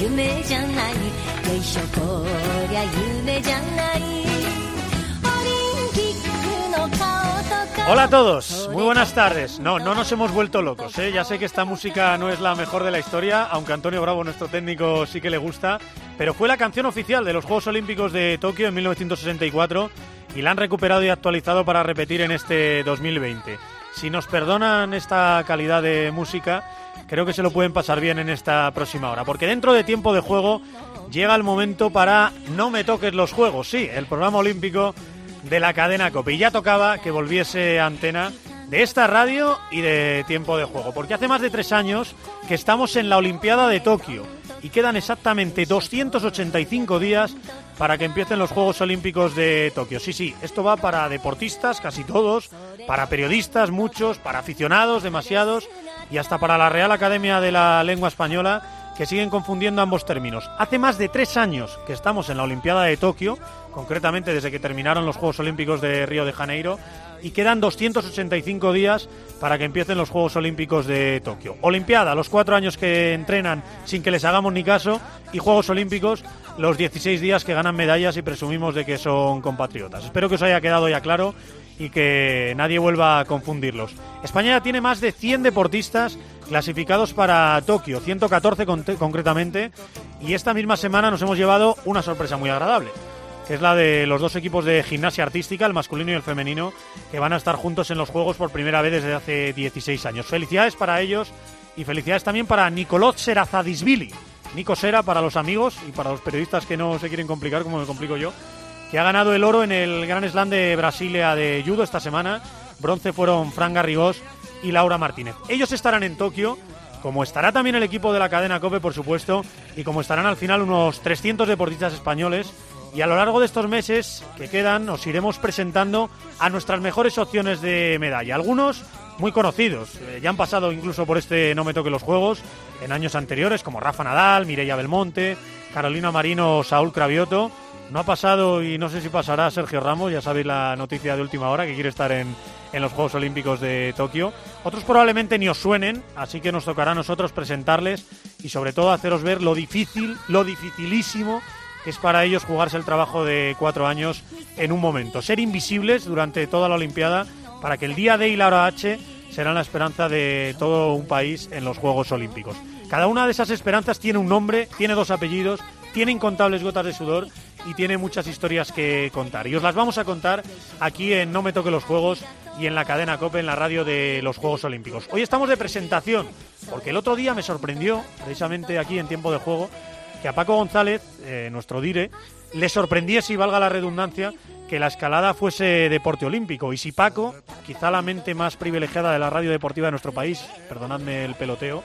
夢じゃないよいしょこりゃ夢じゃないオリンピックの顔とか Hola a todos, muy buenas tardes. No, no nos hemos vuelto locos, ¿eh? Ya sé que esta música no es la mejor de la historia, aunque Antonio Bravo, nuestro técnico, sí que le gusta, pero fue la canción oficial de los Juegos Olímpicos de Tokio en 1964 y la han recuperado y actualizado para repetir en este 2020. Si nos perdonan esta calidad de música, creo que se lo pueden pasar bien en esta próxima hora, porque dentro de tiempo de juego llega el momento para No me toques los juegos, sí, el programa olímpico de la cadena COPE. Y ya tocaba que volviese a antena de esta radio y de tiempo de juego, porque hace más de tres años que estamos en la Olimpiada de Tokio y quedan exactamente 285 días para que empiecen los Juegos Olímpicos de Tokio. Sí, sí, esto va para deportistas, casi todos, para periodistas, muchos, para aficionados, demasiados, y hasta para la Real Academia de la Lengua Española, que siguen confundiendo ambos términos. Hace más de tres años que estamos en la Olimpiada de Tokio, concretamente desde que terminaron los Juegos Olímpicos de Río de Janeiro, y quedan 285 días para que empiecen los Juegos Olímpicos de Tokio. Olimpiada, los cuatro años que entrenan sin que les hagamos ni caso, y Juegos Olímpicos, los 16 días que ganan medallas y presumimos de que son compatriotas. Espero que os haya quedado ya claro y que nadie vuelva a confundirlos. España ya tiene más de 100 deportistas clasificados para Tokio, 114 con- concretamente, y esta misma semana nos hemos llevado una sorpresa muy agradable que es la de los dos equipos de gimnasia artística, el masculino y el femenino, que van a estar juntos en los Juegos por primera vez desde hace 16 años. Felicidades para ellos y felicidades también para Nicolot Serazadisvili, Nico Sera para los amigos y para los periodistas que no se quieren complicar como me complico yo, que ha ganado el oro en el Gran Slam de Brasilia de judo esta semana. Bronce fueron Fran Garrigós y Laura Martínez. Ellos estarán en Tokio como estará también el equipo de la cadena COPE, por supuesto, y como estarán al final unos 300 deportistas españoles. Y a lo largo de estos meses que quedan, os iremos presentando a nuestras mejores opciones de medalla. Algunos muy conocidos, eh, ya han pasado incluso por este No me toque los juegos en años anteriores, como Rafa Nadal, Mireia Belmonte, Carolina Marino Saúl Cravioto. No ha pasado y no sé si pasará Sergio Ramos, ya sabéis la noticia de última hora que quiere estar en, en los Juegos Olímpicos de Tokio. Otros probablemente ni os suenen, así que nos tocará a nosotros presentarles y sobre todo haceros ver lo difícil, lo dificilísimo es para ellos jugarse el trabajo de cuatro años en un momento. Ser invisibles durante toda la Olimpiada para que el día D y la hora H serán la esperanza de todo un país en los Juegos Olímpicos. Cada una de esas esperanzas tiene un nombre, tiene dos apellidos, tiene incontables gotas de sudor y tiene muchas historias que contar. Y os las vamos a contar aquí en No me toque los juegos y en la cadena COPE, en la radio de los Juegos Olímpicos. Hoy estamos de presentación, porque el otro día me sorprendió, precisamente aquí en tiempo de juego, que a Paco González, eh, nuestro dire, le sorprendiese, y valga la redundancia, que la escalada fuese deporte olímpico. Y si Paco, quizá la mente más privilegiada de la radio deportiva de nuestro país, perdonadme el peloteo,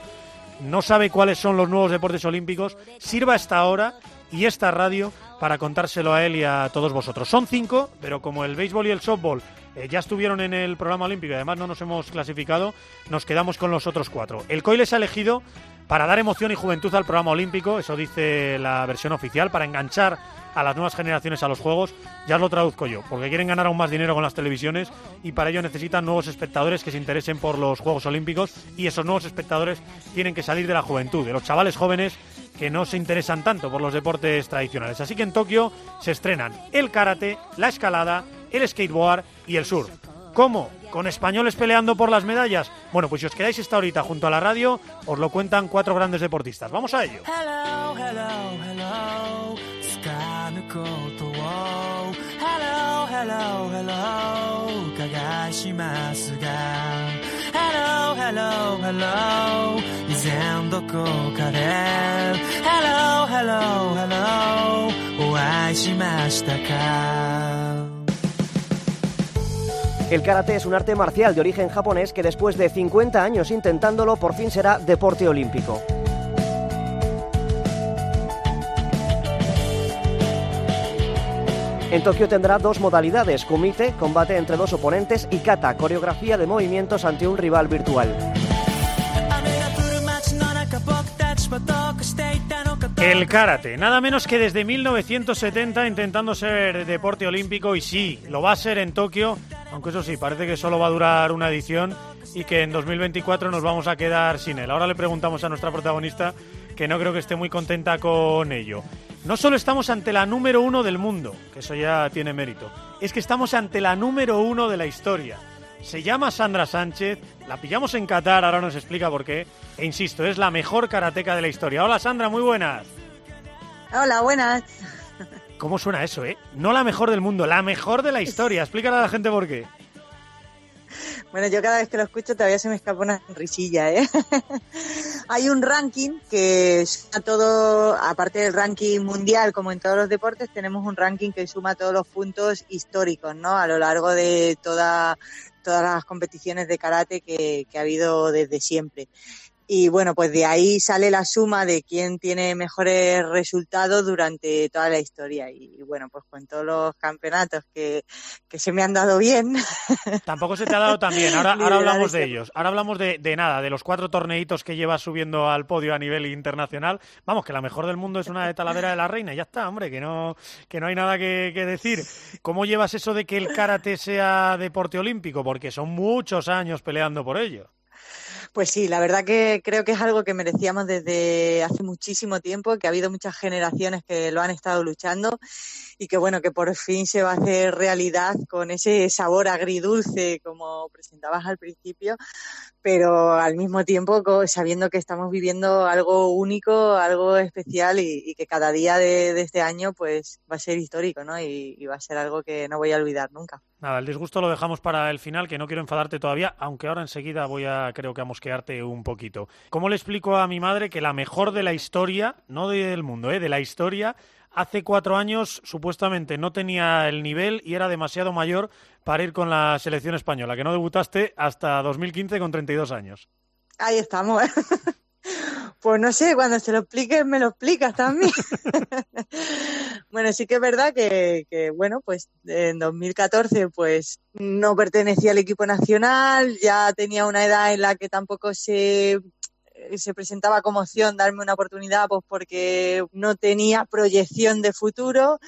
no sabe cuáles son los nuevos deportes olímpicos, sirva esta hora y esta radio para contárselo a él y a todos vosotros. Son cinco, pero como el béisbol y el softball eh, ya estuvieron en el programa olímpico y además no nos hemos clasificado, nos quedamos con los otros cuatro. El COI les ha elegido para dar emoción y juventud al programa olímpico, eso dice la versión oficial, para enganchar a las nuevas generaciones a los juegos, ya lo traduzco yo, porque quieren ganar aún más dinero con las televisiones y para ello necesitan nuevos espectadores que se interesen por los Juegos Olímpicos y esos nuevos espectadores tienen que salir de la juventud, de los chavales jóvenes que no se interesan tanto por los deportes tradicionales. Así que en Tokio se estrenan el karate, la escalada, el skateboard y el surf. ¿Cómo? ¿Con españoles peleando por las medallas? Bueno, pues si os quedáis esta horita junto a la radio, os lo cuentan cuatro grandes deportistas. Vamos a ello. Hello, hello, hello 掴むことを Hello, hello, hello 探しますが Hello, hello, hello 以前どこかで Hello, hello, hello お会いしましたか El karate es un arte marcial de origen japonés que después de 50 años intentándolo por fin será deporte olímpico. En Tokio tendrá dos modalidades, kumite, combate entre dos oponentes, y kata, coreografía de movimientos ante un rival virtual. El karate, nada menos que desde 1970 intentando ser deporte olímpico y sí, lo va a ser en Tokio aunque eso sí, parece que solo va a durar una edición y que en 2024 nos vamos a quedar sin él. Ahora le preguntamos a nuestra protagonista que no creo que esté muy contenta con ello. No solo estamos ante la número uno del mundo, que eso ya tiene mérito, es que estamos ante la número uno de la historia. Se llama Sandra Sánchez, la pillamos en Qatar, ahora nos explica por qué. E insisto, es la mejor karateca de la historia. Hola Sandra, muy buenas. Hola, buenas. ¿Cómo suena eso, eh? No la mejor del mundo, la mejor de la historia. Explícale a la gente por qué. Bueno, yo cada vez que lo escucho todavía se me escapa una risilla, ¿eh? Hay un ranking que suma todo, aparte del ranking mundial, como en todos los deportes, tenemos un ranking que suma todos los puntos históricos, ¿no? A lo largo de toda, todas las competiciones de karate que, que ha habido desde siempre. Y bueno, pues de ahí sale la suma de quién tiene mejores resultados durante toda la historia. Y, bueno, pues con todos los campeonatos que, que, se me han dado bien. Tampoco se te ha dado tan bien. Ahora, ahora hablamos de ellos. Ahora hablamos de, de, nada, de los cuatro torneitos que llevas subiendo al podio a nivel internacional. Vamos, que la mejor del mundo es una de Talavera de la Reina. Ya está, hombre, que no, que no hay nada que, que decir. ¿Cómo llevas eso de que el karate sea deporte olímpico? Porque son muchos años peleando por ello. Pues sí, la verdad que creo que es algo que merecíamos desde hace muchísimo tiempo, que ha habido muchas generaciones que lo han estado luchando y que bueno, que por fin se va a hacer realidad con ese sabor agridulce como presentabas al principio, pero al mismo tiempo sabiendo que estamos viviendo algo único, algo especial y, que cada día de, de, este año pues va a ser histórico, ¿no? Y, y va a ser algo que no voy a olvidar nunca. Nada, el disgusto lo dejamos para el final, que no quiero enfadarte todavía, aunque ahora enseguida voy a, creo que a mosquearte un poquito. ¿Cómo le explico a mi madre que la mejor de la historia, no del mundo, eh, de la historia, hace cuatro años supuestamente no tenía el nivel y era demasiado mayor para ir con la selección española, que no debutaste hasta 2015 con 32 años? Ahí estamos. ¿eh? Pues no sé, cuando se lo expliques me lo explicas también. bueno, sí que es verdad que, que, bueno, pues en 2014 pues no pertenecía al equipo nacional, ya tenía una edad en la que tampoco se se presentaba como opción darme una oportunidad pues porque no tenía proyección de futuro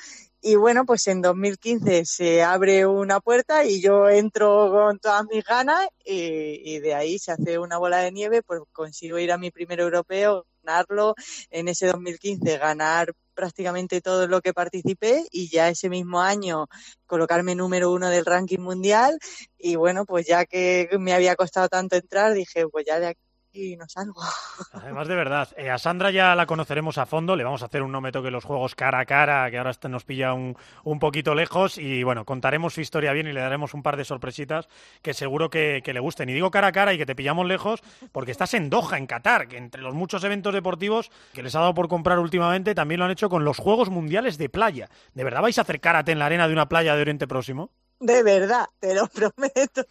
y bueno, pues en 2015 se abre una puerta y yo entro con todas mis ganas y, de ahí se hace una bola de nieve, pues consigo ir a mi primer europeo, ganarlo, en ese 2015 ganar prácticamente todo lo que participé y ya ese mismo año colocarme número uno del ranking mundial. Y bueno, pues ya que me había costado tanto entrar, dije, pues ya de aquí y no salgo. Además, de verdad, eh, a Sandra ya la conoceremos a fondo, le vamos a hacer un no me toque los juegos cara a cara, que ahora este nos pilla un, un poquito lejos, y bueno, contaremos su historia bien y le daremos un par de sorpresitas que seguro que, que, le gusten. Y digo cara a cara y que te pillamos lejos, porque estás en Doha, en Qatar, que entre los muchos eventos deportivos que les ha dado por comprar últimamente, también lo han hecho con los Juegos Mundiales de Playa. ¿De verdad vais a hacer karate en la arena de una playa de Oriente Próximo? De verdad, te lo prometo.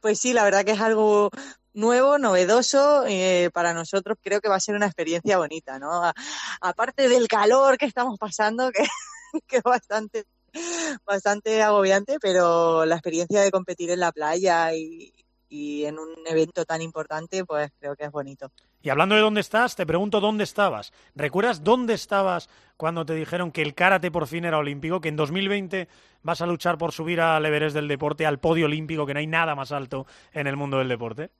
Pues sí, la verdad que es algo nuevo, novedoso eh, para nosotros. Creo que va a ser una experiencia bonita, ¿no? Aparte del calor que estamos pasando, que, que es bastante, bastante agobiante, pero la experiencia de competir en la playa y, y en un evento tan importante, pues creo que es bonito. Y hablando de dónde estás, te pregunto dónde estabas. ¿Recuerdas dónde estabas cuando te dijeron que el karate por fin era olímpico, que en 2020 vas a luchar por subir al Everest del deporte, al podio olímpico, que no hay nada más alto en el mundo del deporte?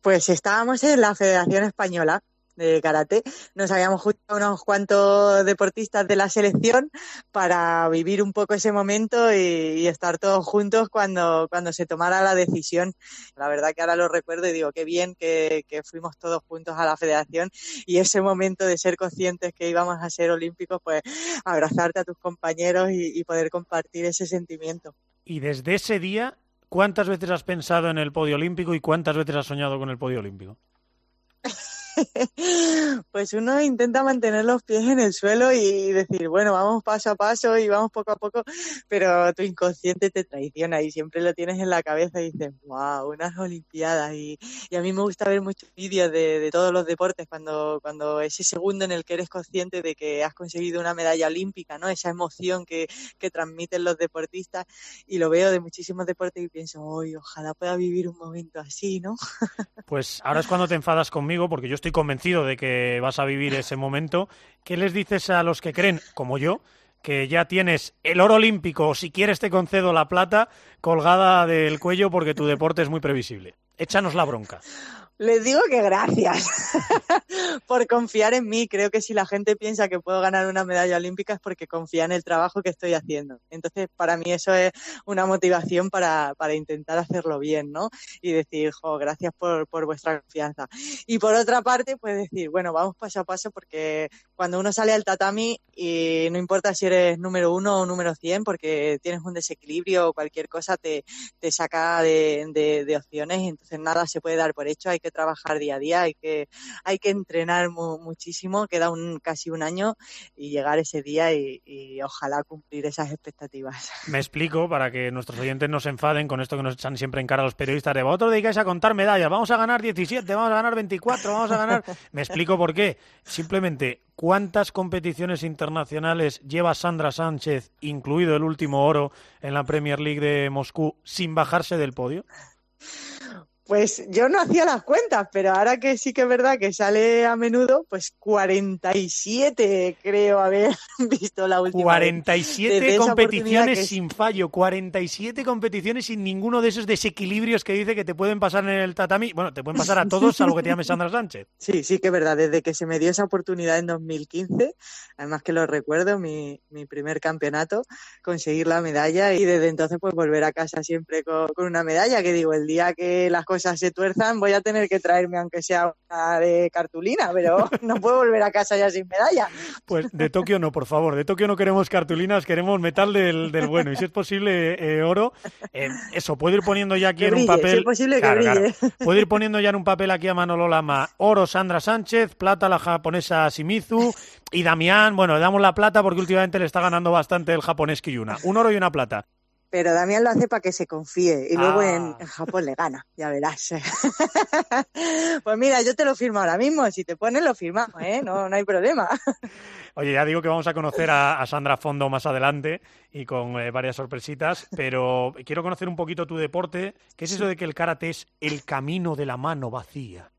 Pues estábamos en la Federación Española de karate. Nos habíamos juntado unos cuantos deportistas de la selección para vivir un poco ese momento y, y, estar todos juntos cuando, cuando se tomara la decisión. La verdad que ahora lo recuerdo y digo, qué bien que, que fuimos todos juntos a la federación y ese momento de ser conscientes que íbamos a ser olímpicos, pues abrazarte a tus compañeros y, y poder compartir ese sentimiento. Y desde ese día ¿Cuántas veces has pensado en el podio olímpico y cuántas veces has soñado con el podio olímpico? pues uno intenta mantener los pies en el suelo y decir, bueno, vamos paso a paso y vamos poco a poco, pero tu inconsciente te traiciona y siempre lo tienes en la cabeza y dices, wow, unas Olimpiadas. Y, y a mí me gusta ver muchos vídeos de, todos los deportes cuando, cuando ese segundo en el que eres consciente de que has conseguido una medalla olímpica, ¿no? Esa emoción que, que transmiten los deportistas y lo veo de muchísimos deportes y pienso, hoy ojalá pueda vivir un momento así, ¿no? pues ahora es cuando te enfadas conmigo porque yo estoy convencido de que vas a vivir ese momento. ¿Qué les dices a los que creen, como yo, que ya tienes el oro olímpico, o si quieres te concedo la plata, colgada del cuello porque tu deporte es muy previsible. Échanos la bronca. Les digo que gracias por confiar en mí. Creo que si la gente piensa que puedo ganar una medalla olímpica es porque confía en el trabajo que estoy haciendo. Entonces, para mí eso es una motivación para, para intentar hacerlo bien, ¿no? Y decir, jo, gracias por, por vuestra confianza. Y por otra parte, pues decir, bueno, vamos paso a paso porque cuando uno sale al tatami y no importa si eres número uno o número cien, porque tienes un desequilibrio o cualquier cosa te, te saca de, de, opciones entonces nada se puede dar por hecho. Hay que trabajar día a día, hay que, hay que entrenar mu muchísimo, queda un, casi un año y llegar ese día y, y, ojalá cumplir esas expectativas. Me explico para que nuestros oyentes no se enfaden con esto que nos echan siempre en cara los periodistas de vosotros dedicáis a contar medallas, vamos a ganar 17, vamos a ganar 24, vamos a ganar... Me explico por qué. Simplemente, ¿cuántas competiciones internacionales lleva Sandra Sánchez, incluido el último oro en la Premier League de Moscú, sin bajarse del podio? Pues yo no hacía las cuentas, pero ahora que sí que es verdad que sale a menudo, pues 47 creo haber visto la última. 47 vez. competiciones que... sin fallo, 47 competiciones sin ninguno de esos desequilibrios que dice que te pueden pasar en el tatami. Bueno, te pueden pasar a todos, salvo que te llames Sandra Sánchez. Sí, sí que es verdad. Desde que se me dio esa oportunidad en 2015, además que lo recuerdo, mi, mi primer campeonato, conseguir la medalla y desde entonces pues volver a casa siempre con, con una medalla, que digo, el día que las cosas se tuerzan voy a tener que traerme aunque sea una de cartulina, pero no puedo volver a casa ya sin medalla. Pues de Tokio no, por favor, de Tokio no queremos cartulinas, queremos metal del, del bueno y si es posible eh, oro. Eh, eso, puedo ir poniendo ya aquí que en brille, un papel. Si es posible claro, que brille. Claro. Puedo ir poniendo ya en un papel aquí a Manolo Lama, oro Sandra Sánchez, plata la japonesa Shimizu y Damián, bueno, le damos la plata porque últimamente le está ganando bastante el japonés Kiyuna. Un oro y una plata pero Damián lo hace para que se confíe y luego ah. en, en, Japón le gana, ya verás. pues mira, yo te lo firmo ahora mismo, si te pones lo firmamos, ¿eh? no, no hay problema. Oye, ya digo que vamos a conocer a, a Sandra Fondo más adelante y con eh, varias sorpresitas, pero quiero conocer un poquito tu deporte. ¿Qué es eso de que el karate es el camino de la mano vacía?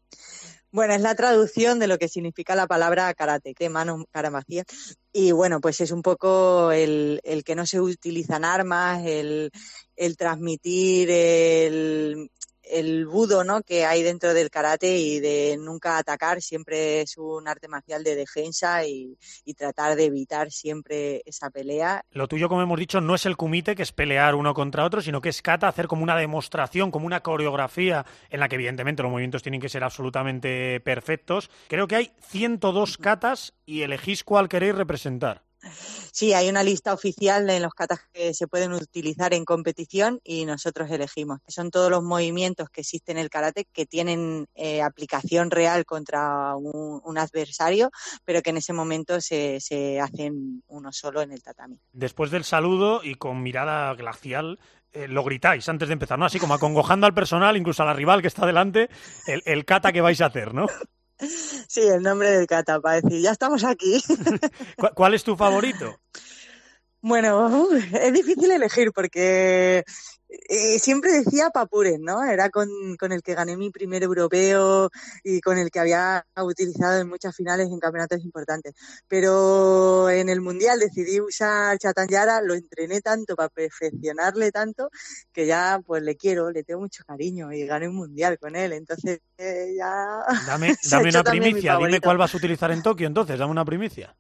Bueno, es la traducción de lo que significa la palabra karate, de mano, cara vacía. Y bueno, pues es un poco el, el que no se utilizan armas, el, el transmitir el, el budo ¿no? que hay dentro del karate y de nunca atacar, siempre es un arte marcial de defensa y, y, tratar de evitar siempre esa pelea. Lo tuyo, como hemos dicho, no es el kumite, que es pelear uno contra otro, sino que es kata, hacer como una demostración, como una coreografía en la que evidentemente los movimientos tienen que ser absolutamente perfectos. Creo que hay 102 katas y elegís cuál queréis representar. Sí, hay una lista oficial de los katas que se pueden utilizar en competición y nosotros elegimos. Son todos los movimientos que existen en el karate que tienen eh, aplicación real contra un, adversario, pero que en ese momento se, se hacen uno solo en el tatami. Después del saludo y con mirada glacial, eh, lo gritáis antes de empezar, ¿no? Así como acongojando al personal, incluso a la rival que está delante, el, el kata que vais a hacer, ¿no? Sí, el nombre del kata, para decir, ya estamos aquí. ¿Cuál es tu favorito? Bueno, es difícil elegir porque eh, siempre decía Papuren, ¿no? Era con, con, el que gané mi primer europeo y con el que había utilizado en muchas finales en campeonatos importantes. Pero en el mundial decidí usar Chatanyara, lo entrené tanto para perfeccionarle tanto que ya pues le quiero, le tengo mucho cariño y gané un mundial con él. Entonces eh, ya. Dame, dame una primicia, dime cuál vas a utilizar en Tokio entonces, dame una primicia.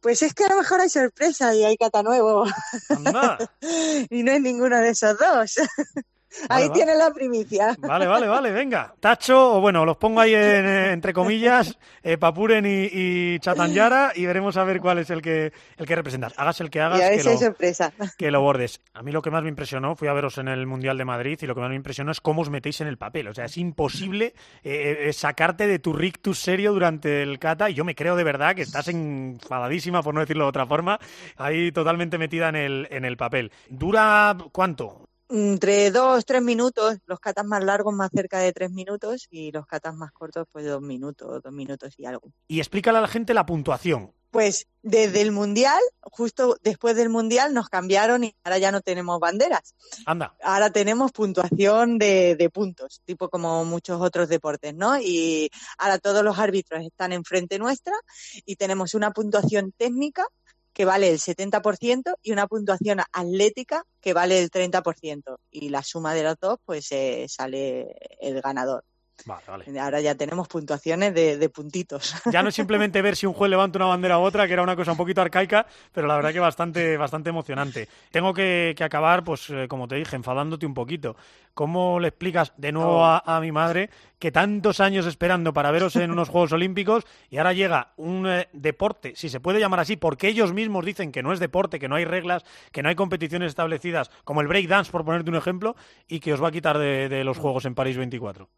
Pues es que a lo mejor hay sorpresa y hay kata nuevo. Anda. y no es ninguno de esos dos. Ahí tiene la primicia. Vale, vale, vale, venga. Tacho, o bueno, los pongo ahí en, entre comillas, eh, Papuren y, y, Chatanyara y veremos a ver cuál es el que el que representas. Hagas el que hagas, a que lo, sorpresa. que lo bordes. A mí lo que más me impresionó, fui a veros en el Mundial de Madrid y lo que más me impresionó es cómo os metéis en el papel. O sea, es imposible eh, eh, sacarte de tu rictus serio durante el kata y yo me creo de verdad que estás enfadadísima, por no decirlo de otra forma, ahí totalmente metida en el, en el papel. ¿Dura cuánto? Entre dos, tres minutos, los catas más largos más cerca de tres minutos y los catas más cortos pues dos minutos, dos minutos y algo. Y explícale a la gente la puntuación. Pues desde el Mundial, justo después del Mundial nos cambiaron y ahora ya no tenemos banderas. Anda. Ahora tenemos puntuación de, de puntos, tipo como muchos otros deportes, ¿no? Y ahora todos los árbitros están enfrente nuestra y tenemos una puntuación técnica que vale el 70% y una puntuación atlética que vale el 30%. Y la suma de los dos, pues eh, sale el ganador. Vale, vale. Ahora ya tenemos puntuaciones de, de puntitos. Ya no es simplemente ver si un juez levanta una bandera u otra, que era una cosa un poquito arcaica, pero la verdad que bastante, bastante emocionante. Tengo que, que acabar, pues eh, como te dije, enfadándote un poquito. ¿Cómo le explicas de nuevo a, a mi madre que tantos años esperando para veros en unos Juegos Olímpicos y ahora llega un eh, deporte, si se puede llamar así, porque ellos mismos dicen que no es deporte, que no hay reglas, que no hay competiciones establecidas, como el breakdance, por ponerte un ejemplo, y que os va a quitar de, los Juegos en París 24?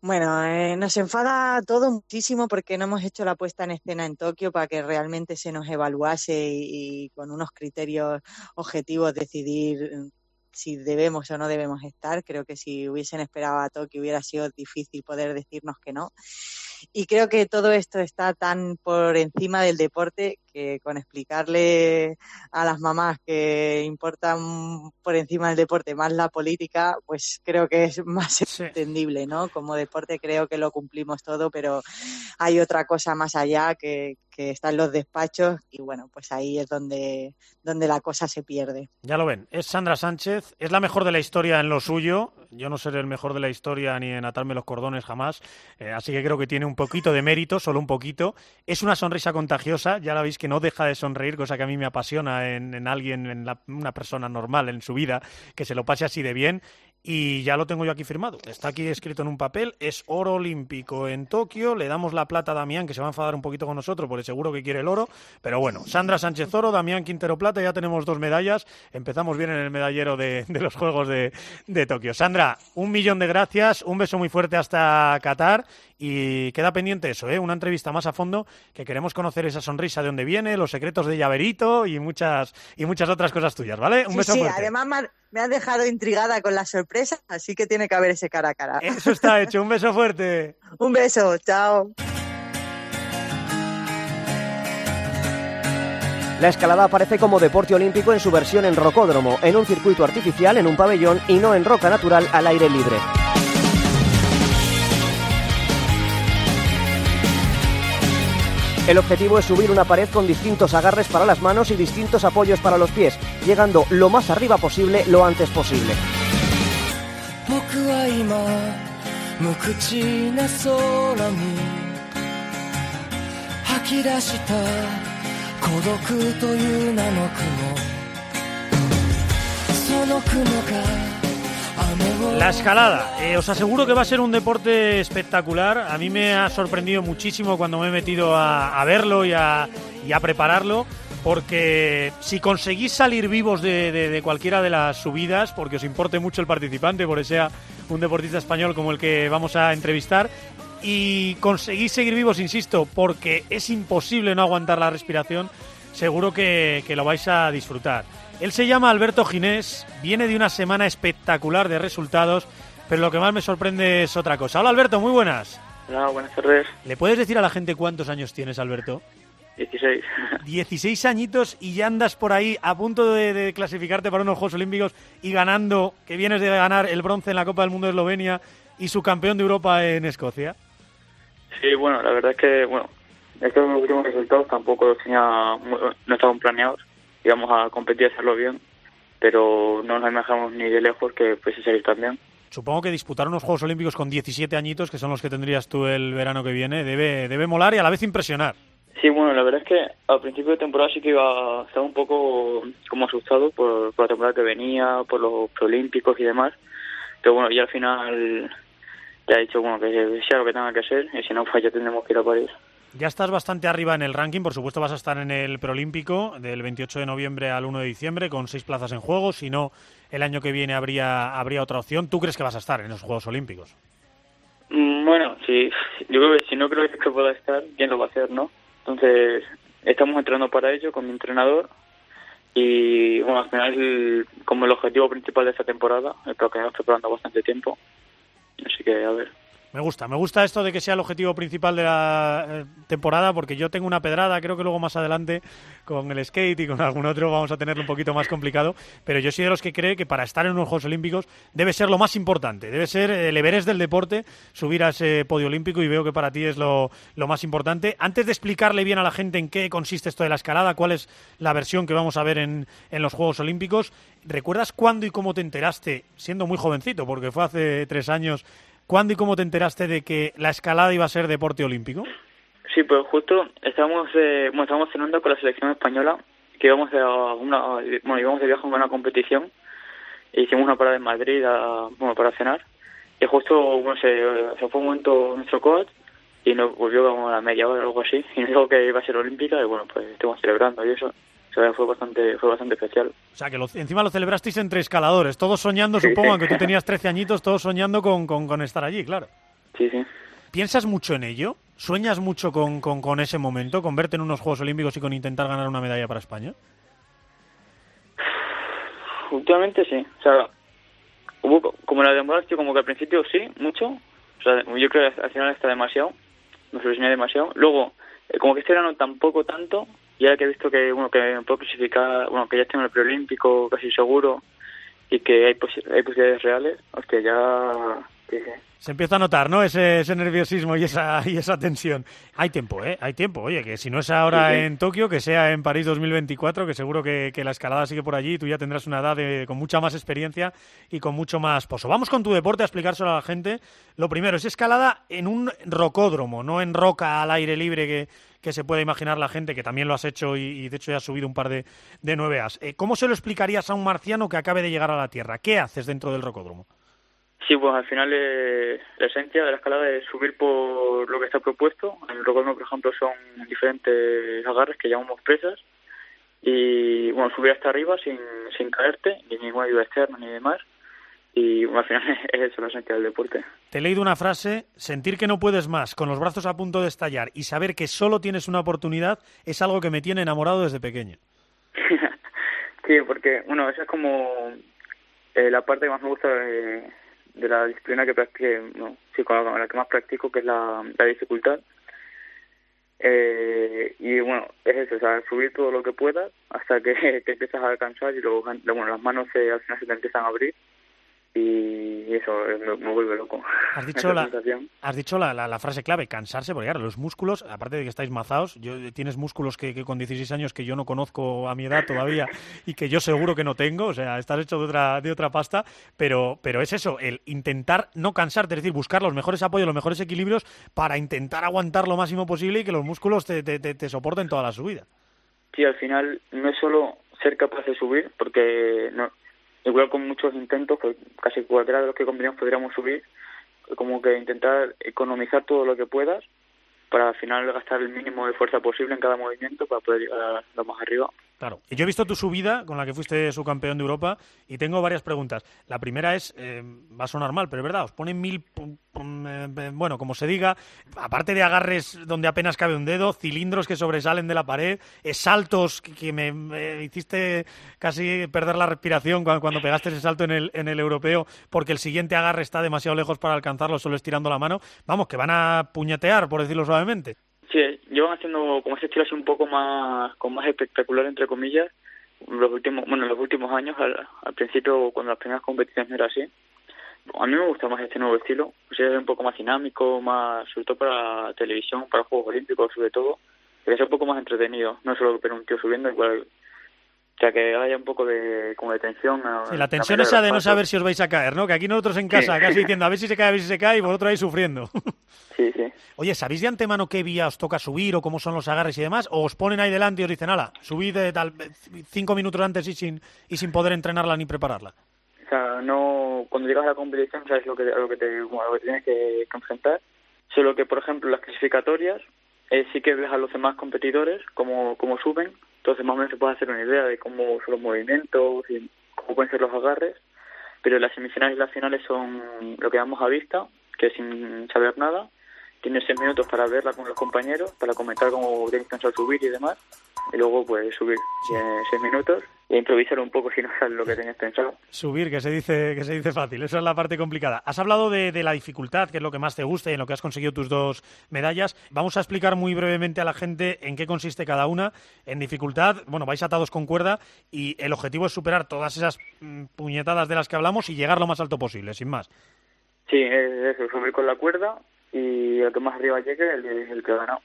Bueno, eh, nos enfada todo muchísimo porque no hemos hecho la puesta en escena en Tokio para que realmente se nos evaluase y, y con unos criterios objetivos decidir si debemos o no debemos estar. Creo que si hubiesen esperado a Tokio hubiera sido difícil poder decirnos que no. Y creo que todo esto está tan por encima del deporte que con explicarle a las mamás que importan por encima del deporte más la política, pues creo que es más Sí. entendible, ¿no? Como deporte creo que lo cumplimos todo, pero hay otra cosa más allá que, que está en los despachos y bueno, pues ahí es donde, donde la cosa se pierde. Ya lo ven, es Sandra Sánchez, es la mejor de la historia en lo suyo. Yo no seré el mejor de la historia ni en atarme los cordones jamás, eh, así que creo que tiene un poquito de mérito, solo un poquito. Es una sonrisa contagiosa, ya la veis que no deja de sonreír, cosa que a mí me apasiona en, en alguien, en la- una persona normal en su vida, que se lo pase así de bien. Y ya lo tengo yo aquí firmado. Está aquí escrito en un papel. Es oro olímpico en Tokio. Le damos la plata a Damián, que se va a enfadar un poquito con nosotros, porque seguro que quiere el oro. Pero bueno, Sandra Sánchez Oro, Damián Quintero Plata. Ya tenemos dos medallas. Empezamos bien en el medallero de, de los Juegos de, de Tokio. Sandra, un millón de gracias. Un beso muy fuerte hasta Qatar. Y queda pendiente eso, ¿eh? una entrevista más a fondo, que queremos conocer esa sonrisa de dónde viene, los secretos de Llaverito y muchas, y muchas otras cosas tuyas, ¿vale? Un Sí, beso sí, fuerte. además me ha- me has dejado intrigada con la sorpresa, así que tiene que haber ese cara a cara. Eso está hecho. Un beso fuerte. Un beso, chao. La escalada aparece como deporte olímpico en su versión en rocódromo, en un circuito artificial en un pabellón y no en roca natural al aire libre. El objetivo es subir una pared con distintos agarres para las manos y distintos apoyos para los pies, llegando lo más arriba posible lo antes posible. 僕は今無口な空に吐き出した孤独という名の雲その雲が雨を La escalada. Eh, os aseguro que va a ser un deporte espectacular. A mí me ha sorprendido muchísimo cuando me he metido a, a verlo y a, y a prepararlo. Porque si conseguís salir vivos de, de- de cualquiera de las subidas, porque os importe mucho el participante, porque sea un deportista español como el que vamos a entrevistar, y conseguís seguir vivos, insisto, porque es imposible no aguantar la respiración, seguro que, que lo vais a disfrutar. Él se llama Alberto Ginés, viene de una semana espectacular de resultados, pero lo que más me sorprende es otra cosa. Hola Alberto, muy buenas. Hola, buenas tardes. ¿Le puedes decir a la gente cuántos años tienes, Alberto? 16. 16 añitos y ya andas por ahí a punto de, de clasificarte para unos Juegos Olímpicos y ganando, que vienes de ganar el bronce en la Copa del Mundo de Eslovenia y su campeón de Europa en Escocia. Sí, bueno, la verdad es que, bueno, estos últimos resultados tampoco los tenía, no estaban planeados. Íbamos a competir y hacerlo bien, pero no nos imaginamos ni de lejos que fuese salir tan bien. Supongo que disputar unos Juegos Olímpicos con 17 añitos, que son los que tendrías tú el verano que viene, debe, debe molar y a la vez impresionar. Sí, bueno, la verdad es que al principio de temporada sí que iba, estaba un poco como asustado por, por la temporada que venía, por los preolímpicos y demás. Pero bueno, ya al final ya he dicho bueno, que sea lo que tenga que hacer y si no, pues ya tendremos que ir a París. Ya estás bastante arriba en el ranking, por supuesto vas a estar en el preolímpico del 28 de noviembre al 1 de diciembre con seis plazas en juego, si no el año que viene habría, habría otra opción. ¿Tú crees que vas a estar en los Juegos Olímpicos? Mm, Bueno, sí, yo creo que si no creo que pueda estar, ¿quién lo va a hacer, no? Entonces, estamos entrenando para ello con mi entrenador y, bueno, al final, como el objetivo principal de esta temporada, es lo que hemos preparando bastante tiempo. Así que, a ver. Me gusta, me gusta esto de que sea el objetivo principal de la eh, temporada, porque yo tengo una pedrada, creo que luego más adelante con el skate y con algún otro vamos a tenerlo un poquito más complicado, pero yo soy de los que cree que para estar en unos Juegos Olímpicos debe ser lo más importante, debe ser el Everest del deporte, subir a ese podio olímpico y veo que para ti es lo, más importante. Antes de explicarle bien a la gente en qué consiste esto de la escalada, cuál es la versión que vamos a ver en, en los Juegos Olímpicos, ¿recuerdas cuándo y cómo te enteraste, siendo muy jovencito, porque fue hace tres años, ¿Cuándo y cómo te enteraste de que la escalada iba a ser deporte olímpico? Sí, pues justo estábamos, eh, bueno, estábamos cenando con la selección española, que íbamos de, una, bueno, íbamos de viaje a una competición, e hicimos una parada en Madrid a, bueno, para cenar, y justo bueno, se, fue un momento nuestro coach y nos volvió como a la media hora o algo así, y nos dijo que iba a ser olímpica, y bueno, pues estuvimos celebrando y eso. Fue bastante, fue bastante especial. O sea, que lo, encima lo celebrasteis entre escaladores, todos soñando, supongo, aunque tú tenías 13 añitos, todos soñando con, con, con, estar allí, claro. Sí, sí. ¿Piensas mucho en ello? ¿Sueñas mucho con, con, con ese momento, con verte en unos Juegos Olímpicos y con intentar ganar una medalla para España? Últimamente sí. O sea, hubo, como la demoraste, como que al principio sí, mucho. O sea, yo creo que al final está demasiado. Me solucioné demasiado. Luego, eh, como que este verano tampoco tanto, ya que he visto que bueno que puedo clasificar, bueno que ya estoy en el preolímpico casi seguro y que hay, posi hay posibilidades reales, hostia, ya... Sí, sí. Se empieza a notar, ¿no? Ese, ese, nerviosismo y esa, y esa tensión. Hay tiempo, ¿eh? Hay tiempo. Oye, que si no es ahora sí, en Tokio, que sea en París 2024, que seguro que, que, la escalada sigue por allí y tú ya tendrás una edad de, con mucha más experiencia y con mucho más pozo. Vamos con tu deporte a explicárselo a la gente. Lo primero, es escalada en un rocódromo, no en roca al aire libre que, que se puede imaginar la gente, que también lo has hecho y, y de hecho ya has subido un par de, de 9As. Eh, ¿Cómo se lo explicarías a un marciano que acabe de llegar a la Tierra? ¿Qué haces dentro del rocódromo? Sí, pues al final eh, la esencia de la escalada es subir por lo que está propuesto. En el rocódromo, por ejemplo, son diferentes agarres que llamamos presas. Y bueno, subir hasta arriba sin, sin caerte, ni ninguna ayuda externa ni demás. Y bueno, al final es eso la esencia del deporte. Te he leído una frase, sentir que no puedes más, con los brazos a punto de estallar y saber que solo tienes una oportunidad es algo que me tiene enamorado desde pequeño. sí, porque, bueno, esa es como eh, la parte que más me gusta de, de la disciplina que practiqué, no, sí, con la, que más practico, que es la, la dificultad. Eh, y bueno, es eso, o subir todo lo que puedas hasta que te empiezas a cansar y luego, bueno, las manos se, al final se te empiezan a abrir y eso me, me vuelve loco. Has dicho, la, has dicho la, la, la, frase clave, cansarse, porque claro, los músculos, aparte de que estáis mazados, yo, tienes músculos que, que, con 16 años que yo no conozco a mi edad todavía y que yo seguro que no tengo, o sea, estás hecho de otra, de otra pasta, pero, pero es eso, el intentar no cansarte, es decir, buscar los mejores apoyos, los mejores equilibrios para intentar aguantar lo máximo posible y que los músculos te, te, te, te soporten toda la subida. Sí, al final no es solo ser capaz de subir, porque no, igual con muchos intentos, pues casi cualquiera de los que combinamos podríamos subir, como que intentar economizar todo lo que puedas para al final gastar el mínimo de fuerza posible en cada movimiento para poder llegar a lo más arriba. Claro. Yo he visto tu subida con la que fuiste subcampeón de Europa y tengo varias preguntas. La primera es, eh, va a sonar mal, pero es verdad, os ponen mil, eh, bueno, como se diga, aparte de agarres donde apenas cabe un dedo, cilindros que sobresalen de la pared, eh, saltos que me, hiciste casi perder la respiración cuando, cuando pegaste ese salto en el, en el europeo porque el siguiente agarre está demasiado lejos para alcanzarlo solo estirando la mano. Vamos, que van a puñetear, por decirlo suavemente. Llevan haciendo como ese estilo así un poco más, con más espectacular entre comillas, los últimos, bueno, los últimos años, al, al principio cuando las primeras competiciones no era así. A mí me gusta más este nuevo estilo, o sea, es un poco más dinámico, más, sobre todo para televisión, para Juegos Olímpicos sobre todo, que es un poco más entretenido, no solo ver un tío subiendo, igual o sea, que haya un poco de, como de tensión. Sí, la tensión esa de, de no saber si os vais a caer, ¿no? Que aquí nosotros en casa, sí. casi diciendo a ver si se cae, a ver si se cae, y vosotros ahí sufriendo. Sí, sí. Oye, ¿sabéis de antemano qué vía os toca subir o cómo son los agarres y demás? ¿O os ponen ahí delante y os dicen, ala, subid de tal, cinco minutos antes y sin, y sin poder entrenarla ni prepararla? O sea, no, cuando llegas a la competición sabes lo que, lo que, te, bueno, lo que tienes que, que enfrentar. Solo que, por ejemplo, las clasificatorias eh, sí que ves a los demás competidores cómo, cómo suben, entonces más o menos se puede hacer una idea de cómo son los movimientos y cómo pueden ser los agarres, pero las semifinales y las finales son lo que damos a vista, que sin saber nada, tienes seis minutos para verla con los compañeros, para comentar cómo tienes que pensar subir y demás, y luego pues subir eh, seis minutos e improvisar un poco si no sabes lo que tenías pensado. Subir, que se dice que se dice fácil, esa es la parte complicada. Has hablado de, de la dificultad, que es lo que más te gusta y en lo que has conseguido tus dos medallas. Vamos a explicar muy brevemente a la gente en qué consiste cada una. En dificultad, bueno, vais atados con cuerda y el objetivo es superar todas esas mm, puñetadas de las que hablamos y llegar lo más alto posible, sin más. Sí, es eso, subir con la cuerda y el que más arriba llegue es el, que ha ganado.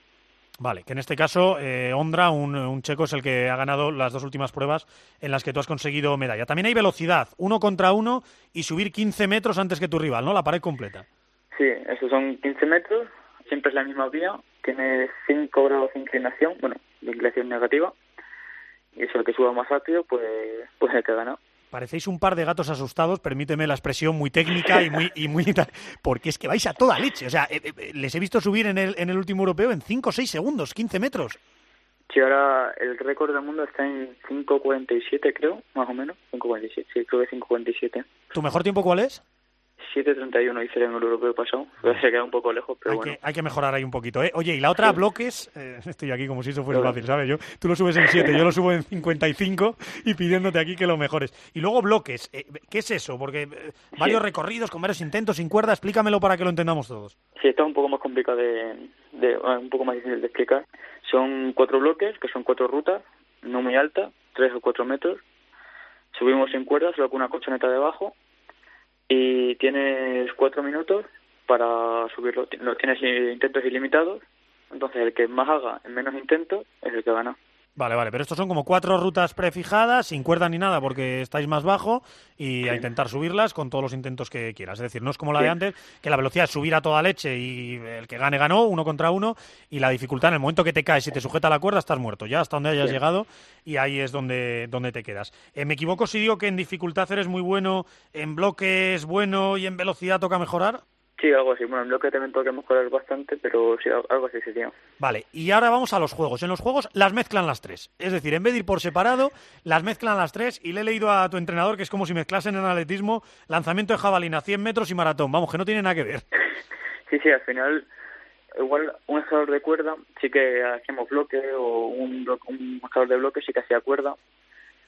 Vale, que en este caso eh, Ondra, un, un checo, es el que ha ganado las dos últimas pruebas en las que tú has conseguido medalla. También hay velocidad, uno contra uno y subir 15 metros antes que tu rival, ¿no? La pared completa. Sí, esos son 15 metros, siempre es la misma vía, tiene 5 grados de inclinación, bueno, de inclinación negativa, y eso el que suba más rápido, pues, pues el que gana. Parecéis un par de gatos asustados, permíteme la expresión muy técnica y muy, y muy porque es que vais a toda leche. O sea, eh, eh, les he visto subir en el, en el último europeo en 5 o 6 segundos, 15 metros. Sí, ahora el récord del mundo está en 5.47, creo, más o menos. 5.47, sí, creo que 5.47. ¿Tu mejor tiempo cuál es? 7.31 hice en el europeo pasado. Se queda un poco lejos, pero hay, bueno. que, hay que mejorar ahí un poquito, ¿eh? Oye, y la otra, bloques, eh, estoy aquí como si eso fuera fácil, ¿sabes? Yo, tú lo subes en 7, yo lo subo en 55 y pidiéndote aquí que lo mejores. Y luego bloques, eh, ¿qué es eso? Porque eh, varios recorridos con varios intentos sin cuerda, explícamelo para que lo entendamos todos. Sí, está un poco más complicado de, de eh, un poco más difícil de explicar. Son cuatro bloques, que son cuatro rutas, no muy altas, tres o cuatro metros. Subimos sin cuerda, solo con una colchoneta debajo y tienes cuatro minutos para subirlo. Tienes intentos ilimitados, entonces el que más haga en menos intentos es el que gana. Vale, vale, pero estos son como cuatro rutas prefijadas, sin cuerda ni nada, porque estáis más bajo, y a intentar subirlas con todos los intentos que quieras. Es decir, no es como la de antes, que la velocidad es subir a toda leche y el que gane ganó, uno contra uno, y la dificultad en el momento que te caes y te sujeta la cuerda, estás muerto, ya hasta donde hayas Sí. llegado, y ahí es donde, donde te quedas. Eh, me equivoco si digo que en dificultad eres muy bueno, en bloque es bueno y en velocidad toca mejorar. Sí, algo así. Bueno, en bloque también tengo que mejorar bastante, pero sí, algo así sería. Vale, y ahora vamos a los juegos. En los juegos las mezclan las tres. Es decir, en vez de ir por separado, las mezclan las tres. Y le he leído a tu entrenador que es como si mezclasen en atletismo lanzamiento de jabalina, 100 metros y maratón. Vamos, que no tiene nada que ver. Sí, sí, al final, igual un escalador de cuerda sí que hacíamos bloque o un, escalador de bloque sí que hacía cuerda,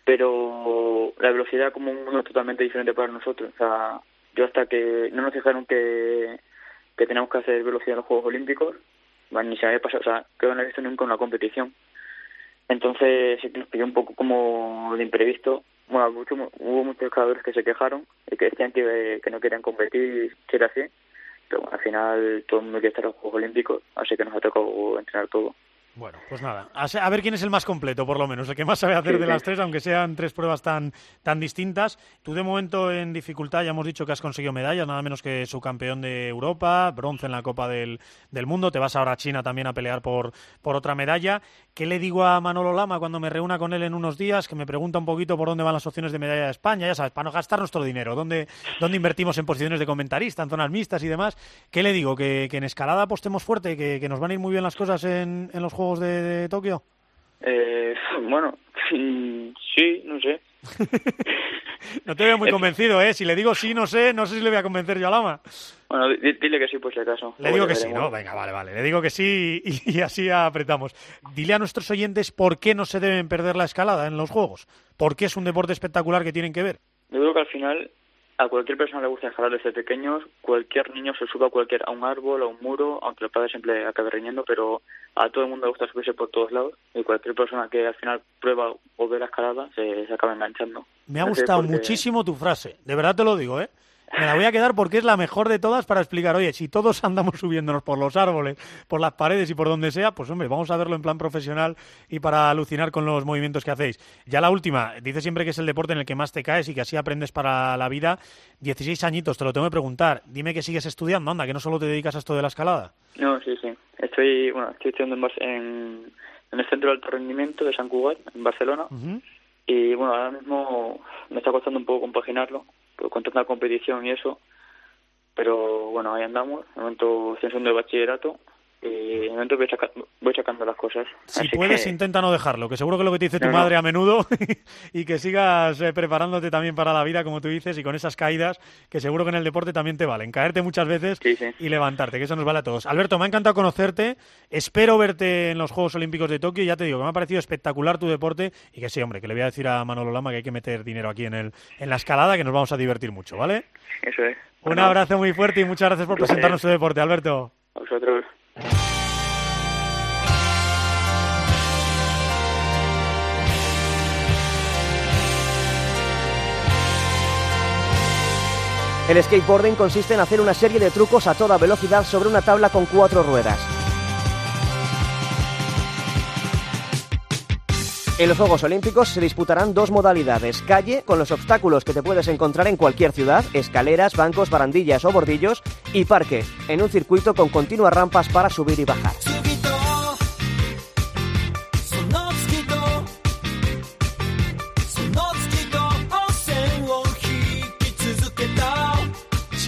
pero la velocidad como un mundo totalmente diferente para nosotros. O sea, yo hasta que no nos dijeron que, que teníamos que hacer velocidad en los Juegos Olímpicos, ni se había pasado, o sea, que no he visto nunca una competición. Entonces sí que nos pilló un poco como de imprevisto. Bueno, mucho- hubo muchos escaladores que se quejaron y que decían que, que no querían competir, que era así. Pero bueno, al final todo el mundo quiere estar en los Juegos Olímpicos, así que nos ha tocado entrenar todo. Bueno, pues nada, a, ver quién es el más completo, por lo menos, el que más sabe hacer de las tres, aunque sean tres pruebas tan, tan distintas. Tú de momento en dificultad ya hemos dicho que has conseguido medallas, nada menos que subcampeón de Europa, bronce en la Copa del, del Mundo, te vas ahora a China también a pelear por, por otra medalla. ¿Qué le digo a Manolo Lama cuando me reúna con él en unos días, que me pregunta un poquito por dónde van las opciones de medalla de España, ya sabes, para no gastar nuestro dinero, dónde, dónde invertimos en posiciones de comentarista, en zonas mixtas y demás? ¿Qué le digo? ¿Que, que en escalada apostemos fuerte, que, que nos van a ir muy bien las cosas en, en los Juegos de, de Tokio? Eh, bueno, sí, no sé. No te veo muy convencido, ¿eh? Si le digo sí, no sé, no sé si le voy a convencer yo a Lama. Bueno, di- dile que sí por si acaso. Le digo que sí. ¿no? Venga, vale, vale. Le digo que sí y, y así apretamos. Dile a nuestros oyentes por qué no se deben perder la escalada en los Juegos. ¿Por qué es un deporte espectacular que tienen que ver? Yo creo que al final a cualquier persona le gusta escalar desde pequeños, cualquier niño se sube a cualquier a un árbol, a un muro, aunque el padre siempre acabe riñendo, pero a todo el mundo le gusta subirse por todos lados y cualquier persona que al final prueba o ve la escalada se, se acaba enganchando. Me ha gustado porque- muchísimo tu frase. De verdad te lo digo, ¿eh? Me la voy a quedar porque es la mejor de todas para explicar, oye, si todos andamos subiéndonos por los árboles, por las paredes y por donde sea, pues hombre, vamos a verlo en plan profesional y para alucinar con los movimientos que hacéis. Ya la última, dice siempre que es el deporte en el que más te caes y que así aprendes para la vida. 16 añitos, te lo tengo que preguntar. Dime que sigues estudiando, anda, que no solo te dedicas a esto de la escalada. No, sí, sí. Estoy, bueno, estoy estudiando en, en, en el Centro de Alto Rendimiento de San Cugat, en Barcelona. Y bueno, ahora mismo me está costando un poco compaginarlo, pues, con tanta competición y eso. Pero bueno, ahí andamos. De momento en segundo de bachillerato y y de momento voy, saca- voy sacando las cosas. Si Así puedes, que- intenta no dejarlo, que seguro que es lo que te dice tu no. madre a menudo y que sigas eh, preparándote también para la vida, como tú dices, y con esas caídas que seguro que en el deporte también te valen. Caerte muchas veces Sí, sí. y levantarte, que eso nos vale a todos. Alberto, me ha encantado conocerte. Espero verte en los Juegos Olímpicos de Tokio. Ya te digo que me ha parecido espectacular tu deporte y que sí, hombre, que le voy a decir a Manolo Lama que hay que meter dinero aquí en, el, en la escalada, que nos vamos a divertir mucho, ¿vale? Eso es. Un Bueno, abrazo muy fuerte y muchas gracias por presentarnos tu deporte, Alberto. A vosotros. El skateboarding consiste en hacer una serie de trucos a toda velocidad sobre una tabla con cuatro ruedas. En los Juegos Olímpicos se disputarán dos modalidades, calle, con los obstáculos que te puedes encontrar en cualquier ciudad, escaleras, bancos, barandillas o bordillos, y parque, en un circuito con continuas rampas para subir y bajar.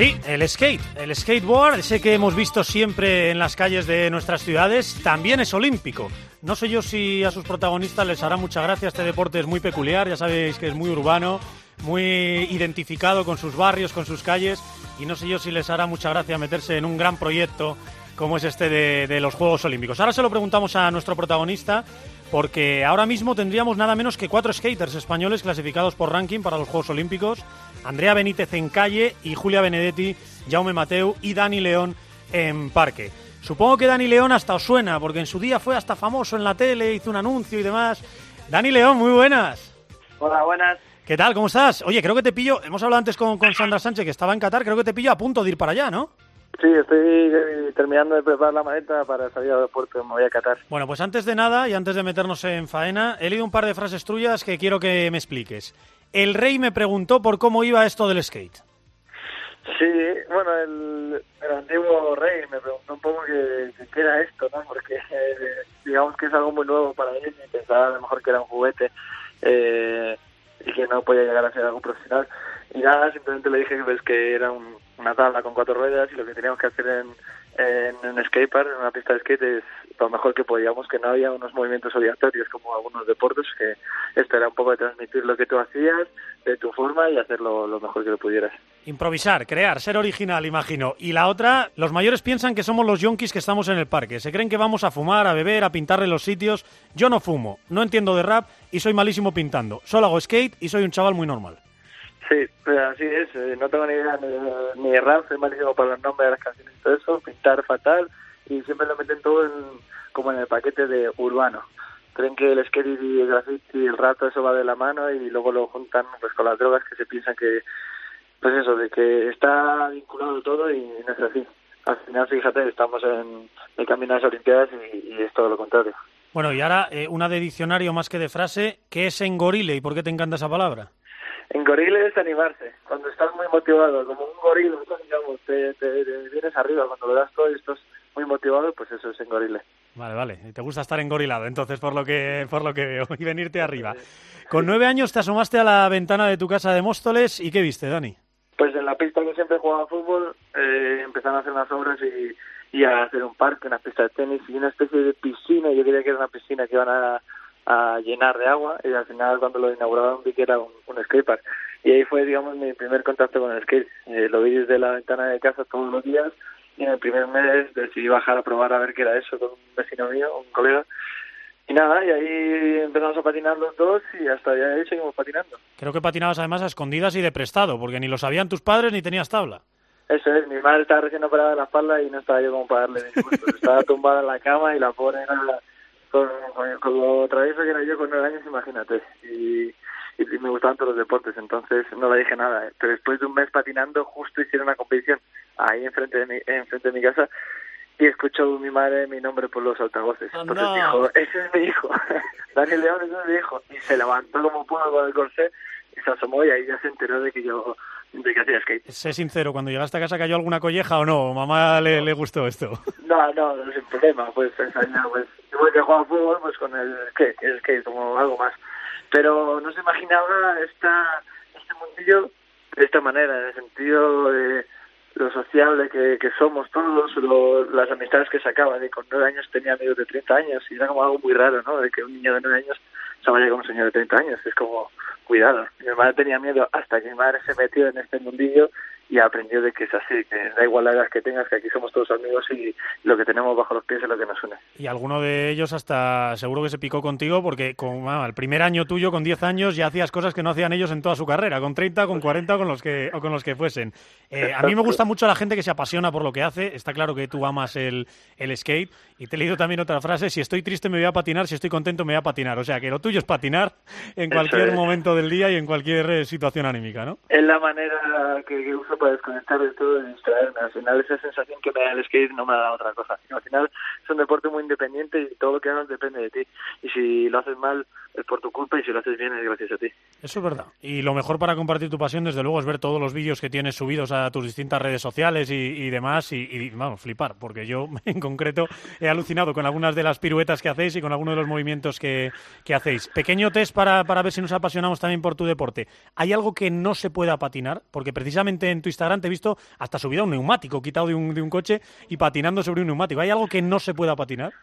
Sí, el skate, el skateboard, ese que hemos visto siempre en las calles de nuestras ciudades, también es olímpico. No sé yo si a sus protagonistas les hará mucha gracia, este deporte es muy peculiar, ya sabéis que es muy urbano, muy identificado con sus barrios, con sus calles, y no sé yo si les hará mucha gracia meterse en un gran proyecto como es este de, de los Juegos Olímpicos. Ahora se lo preguntamos a nuestro protagonista, porque ahora mismo tendríamos nada menos que cuatro skaters españoles clasificados por ranking para los Juegos Olímpicos. Andrea Benítez en calle y Julia Benedetti, Jaume Mateu y Dani León en parque. Supongo que Dani León hasta os suena, porque en su día fue hasta famoso en la tele, hizo un anuncio y demás. Dani León, muy buenas. Hola, buenas. ¿Qué tal? ¿Cómo estás? Oye, creo que te pillo, hemos hablado antes con, con Sandra Sánchez, que estaba en Qatar, creo que te pillo a punto de ir para allá, ¿no? Sí, estoy eh, terminando de preparar la maleta para salir al puerto, me voy a Qatar. Bueno, pues antes de nada y antes de meternos en faena, he leído un par de frases tuyas que quiero que me expliques. El rey me preguntó por cómo iba esto del skate. Sí, bueno, el, el antiguo rey me preguntó un poco qué, qué- qué era esto, ¿no? Porque eh, digamos que es algo muy nuevo para él y pensaba a lo mejor que era un juguete eh, y que no podía llegar a ser algo profesional. Y nada, simplemente le dije que, pues, que era un- una tabla con cuatro ruedas y lo que teníamos que hacer en, en un skatepark, en una pista de skate, es lo mejor que podíamos, que no había unos movimientos obligatorios como algunos deportes, que esto era un poco de transmitir lo que tú hacías, de tu forma y hacerlo lo mejor que lo pudieras. Improvisar, crear, ser original, imagino. Y la otra, los mayores piensan que somos los yonkis que estamos en el parque. Se creen que vamos a fumar, a beber, a pintarle los sitios. Yo no fumo, no entiendo de rap y soy malísimo pintando. Solo hago skate y soy un chaval muy normal. Sí, pues así es. eh, No tengo ni idea ni, ni de rap, soy malísimo para los nombres de las canciones y todo eso. Pintar fatal y siempre lo meten todo en, como en el paquete de urbano. Creen que el skate y el graffiti y el rap todo eso va de la mano y luego lo juntan pues con las drogas que se piensan que, pues eso, de que está vinculado todo y no es así. Al final, fíjate, estamos en el camino a las Olimpiadas y, y es todo lo contrario. Bueno, y ahora eh, una de diccionario más que de frase. ¿Qué es engorile y por qué te encanta esa palabra? En gorile es animarse. Cuando estás muy motivado, como un gorila, digamos, te, te- te vienes arriba. Cuando lo das todo y estás muy motivado, pues eso es en gorile. Vale, vale. Te gusta estar engorilado, entonces, por lo que, por lo que veo, y venirte arriba. Con nueve años te asomaste a la ventana de tu casa de Móstoles y ¿qué viste, Dani? Pues en la pista que siempre jugaba fútbol, eh, empezaron a hacer unas obras y, y a hacer un parque, una pista de tenis y una especie de piscina. Yo creía que era una piscina que iban a, a llenar de agua y al final cuando lo inauguraron vi que era un, un skatepark. Y ahí fue, digamos, mi primer contacto con el skate. Eh, lo vi desde la ventana de casa todos los días y en el primer mes decidí bajar a probar a ver qué era eso con un vecino mío, un colega. Y nada, y ahí empezamos a patinar los dos y hasta ya ahí seguimos patinando. Creo que patinabas además a escondidas y de prestado, porque ni lo sabían tus padres ni tenías tabla. Eso es, mi madre estaba recién operada de la espalda y no estaba yo como para darle disgustos. estaba tumbada en la cama y la pobre era con, con, con lo travieso que era yo con nueve años, imagínate. Y, y me gustaban todos los deportes, entonces no le dije nada. ¿eh? Pero después de un mes patinando, justo hicieron una competición ahí enfrente de mi, enfrente de mi casa y escuchó mi madre mi nombre por los altavoces. Entonces Anda. dijo, ese es mi hijo, Daniel León, ese es mi hijo. Y se levantó como pudo con el corsé y se asomó y ahí ya se enteró de que yo de que hacía skate. Sé sincero, cuando llegaste a casa cayó alguna colleja o no, mamá le, le gustó esto. No, no, sin problema, pues ensañar, pues igual que juega fútbol, pues con el skate, el skate como algo más. Pero no se imaginaba esta, este mundillo de esta manera, en el sentido de lo sociable que, que somos todos, lo- las amistades que sacaban. Y con nueve años tenía amigos de 30 años y era como algo muy raro, ¿no? De que un niño de nueve años se vaya con un señor de 30 años. Es como, cuidado. Mi madre tenía miedo hasta que mi madre se metió en este mundillo y aprendió de que es así, que da igual la edad que tengas, que aquí somos todos amigos y lo que tenemos bajo los pies es lo que nos une. Y alguno de ellos hasta seguro que se picó contigo porque con, ah, el primer año tuyo, con 10 años, ya hacías cosas que no hacían ellos en toda su carrera, con 30, con 40 o con los que, o con los que fuesen. Eh, a mí me gusta mucho la gente que se apasiona por lo que hace. Está claro que tú amas el, el skate. Y te he leído también otra frase, si estoy triste me voy a patinar, si estoy contento me voy a patinar. O sea, que lo tuyo es patinar en cualquier es. momento del día y en cualquier eh, situación anímica, ¿no? Es la manera que, que uso para desconectar de todo y distraerme. Al final esa sensación que me da el skate no me da otra cosa. Al final es un deporte muy independiente y todo lo que hagas depende de ti. Y si lo haces mal es por tu culpa y si lo haces bien es gracias a ti. Eso es verdad. Y lo mejor para compartir tu pasión, desde luego, es ver todos los vídeos que tienes subidos a tus distintas redes sociales y, demás, y, y, vamos, flipar, porque yo en concreto he alucinado con algunas de las piruetas que hacéis y con algunos de los movimientos que, que hacéis. Pequeño test para, para ver si nos apasionamos también por tu deporte. ¿Hay algo que no se pueda patinar? Porque precisamente en tu Instagram te he visto hasta subido a un neumático, quitado de un, de un coche y patinando sobre un neumático. ¿Hay algo que no se pueda patinar?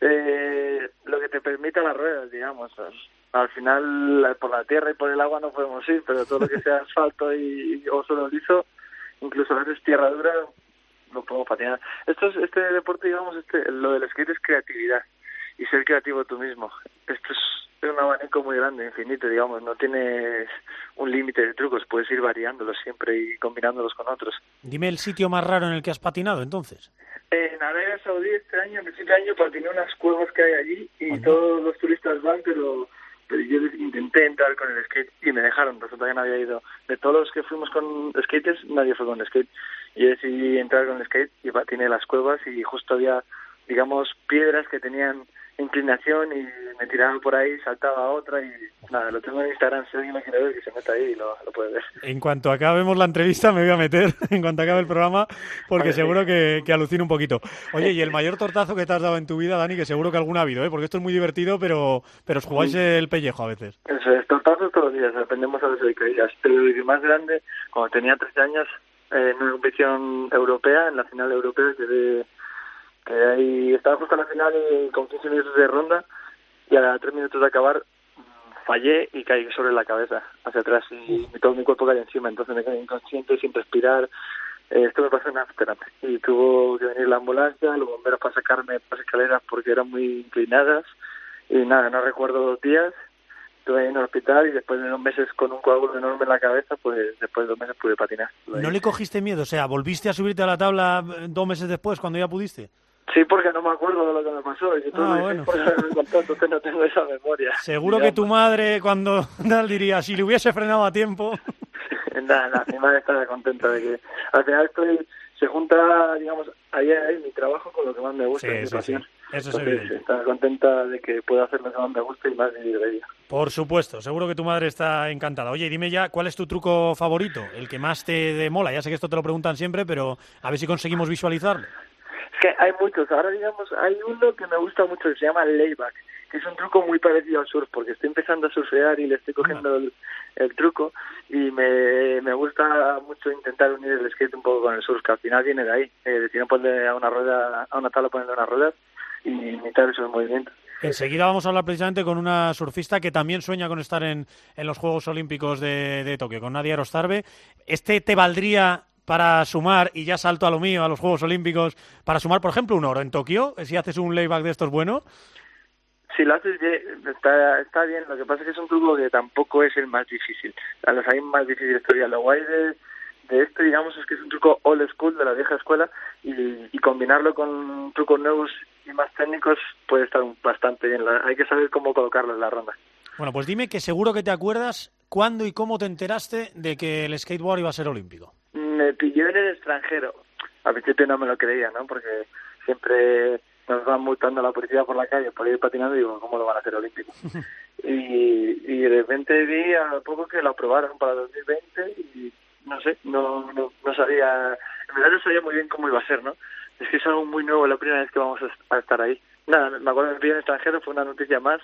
Eh, lo que te permita las ruedas, digamos. Al final, por la tierra y por el agua no podemos ir, pero todo lo que sea asfalto y, o suelo liso, incluso a veces tierra dura, no podemos patinar. Esto es, este deporte, digamos, este, lo del skate es creatividad y ser creativo tú mismo. Esto es un abanico muy grande, infinito, digamos. No tienes un límite de trucos, puedes ir variándolos siempre y combinándolos con otros. Dime el sitio más raro en el que has patinado, entonces. En Arabia Saudí este año, en principio de año, patiné unas cuevas que hay allí y todos los turistas van, pero, pero yo intenté entrar con el skate y me dejaron, resulta que no había ido. De todos los que fuimos con skaters, nadie fue con skate. Y yo decidí entrar con el skate y patiné las cuevas y justo había, digamos, piedras que tenían inclinación y me tiraba por ahí, saltaba a otra y nada, lo tengo en Instagram, si alguien lo quiere ver, que se meta ahí y lo, lo puede ver. En cuanto acabemos la entrevista me voy a meter, en cuanto acabe el programa, porque Vale, sí. seguro que, que alucino un poquito. Oye, y el mayor tortazo que te has dado en tu vida, Dani, que seguro que alguno ha habido, ¿eh? porque esto es muy divertido, pero, pero os jugáis el pellejo a veces. Eso es, tortazos todos los días, aprendemos a veces de caídas. Pero el más grande, cuando tenía 13 años, eh, en una competición europea, en la final europea, que, de, que ahí estaba justo en la final y con 15 minutos de ronda, y a 3 minutos de acabar mm, fallé y caí sobre la cabeza hacia atrás y todo mi cuerpo cayó encima, entonces me quedé inconsciente sin respirar. Eh, esto me pasó en Amsterdam y tuvo que venir la ambulancia, los bomberos para sacarme por las escaleras porque eran muy inclinadas y nada, no recuerdo dos días estuve ahí en el hospital y después de dos meses con un coágulo enorme en la cabeza, pues después de dos meses pude patinar. ¿No le cogiste miedo? O sea, ¿volviste a subirte a la tabla eh, dos meses después, cuando ya pudiste? Sí, porque no me acuerdo de lo que me pasó. Y todo Ah, lo bueno. por haberme contado, entonces no tengo esa memoria. Seguro que tu madre, cuando tal, diría, si le hubiese frenado a tiempo... Nada, nada, mi madre estaba contenta de que al final estoy, se junta, digamos, ahí, ahí mi trabajo con lo que más me gusta, Sí, mi sí, sí. Eso es Entonces, evidente. está contenta de que pueda hacer lo que más me gusta y más vivir de. Por supuesto, seguro que tu madre está encantada. Oye, dime ya, ¿cuál es tu truco favorito? El que más te mola. Ya sé que esto te lo preguntan siempre, pero a ver si conseguimos visualizarlo. Que hay muchos. Ahora, digamos, hay uno que me gusta mucho que se llama layback, que es un truco muy parecido al surf, porque estoy empezando a surfear y le estoy cogiendo el, el truco y me, me gusta mucho intentar unir el skate un poco con el surf, que al final viene de ahí. Eh, si no ponerle a una rueda, a una tabla ponerle unas ruedas y imitar esos movimientos. Enseguida vamos a hablar precisamente con una surfista que también sueña con estar en, en los Juegos Olímpicos de, de Tokio, con Nadia Rostarbe. ¿Este te valdría para sumar, y ya salto a lo mío, a los Juegos Olímpicos, para sumar, por ejemplo, un oro en Tokio? Si haces un layback de estos buenos. Si lo haces bien, está, está bien. Lo que pasa es que es un truco que tampoco es el más difícil. A los hay más difíciles todavía. Lo guay de, de esto, digamos, es que es un truco old school de la vieja escuela y, y combinarlo con trucos nuevos y más técnicos puede estar bastante bien. Hay que saber cómo colocarlo en la ronda. Bueno, pues dime que seguro que te acuerdas cuándo y cómo te enteraste de que el skateboard iba a ser olímpico. Me pilló en el extranjero. Al principio no me lo creía, ¿no? Porque siempre nos van multando la policía por la calle por ir patinando y digo, ¿cómo lo van a hacer olímpico? y, y de repente vi a poco que lo aprobaron para 2020 y no sé, no, no, no sabía, en verdad no sabía muy bien cómo iba a ser, ¿no? Es que es algo muy nuevo, la primera vez que vamos a, estar ahí. Nada, me acuerdo que me pilló en el extranjero, fue una noticia más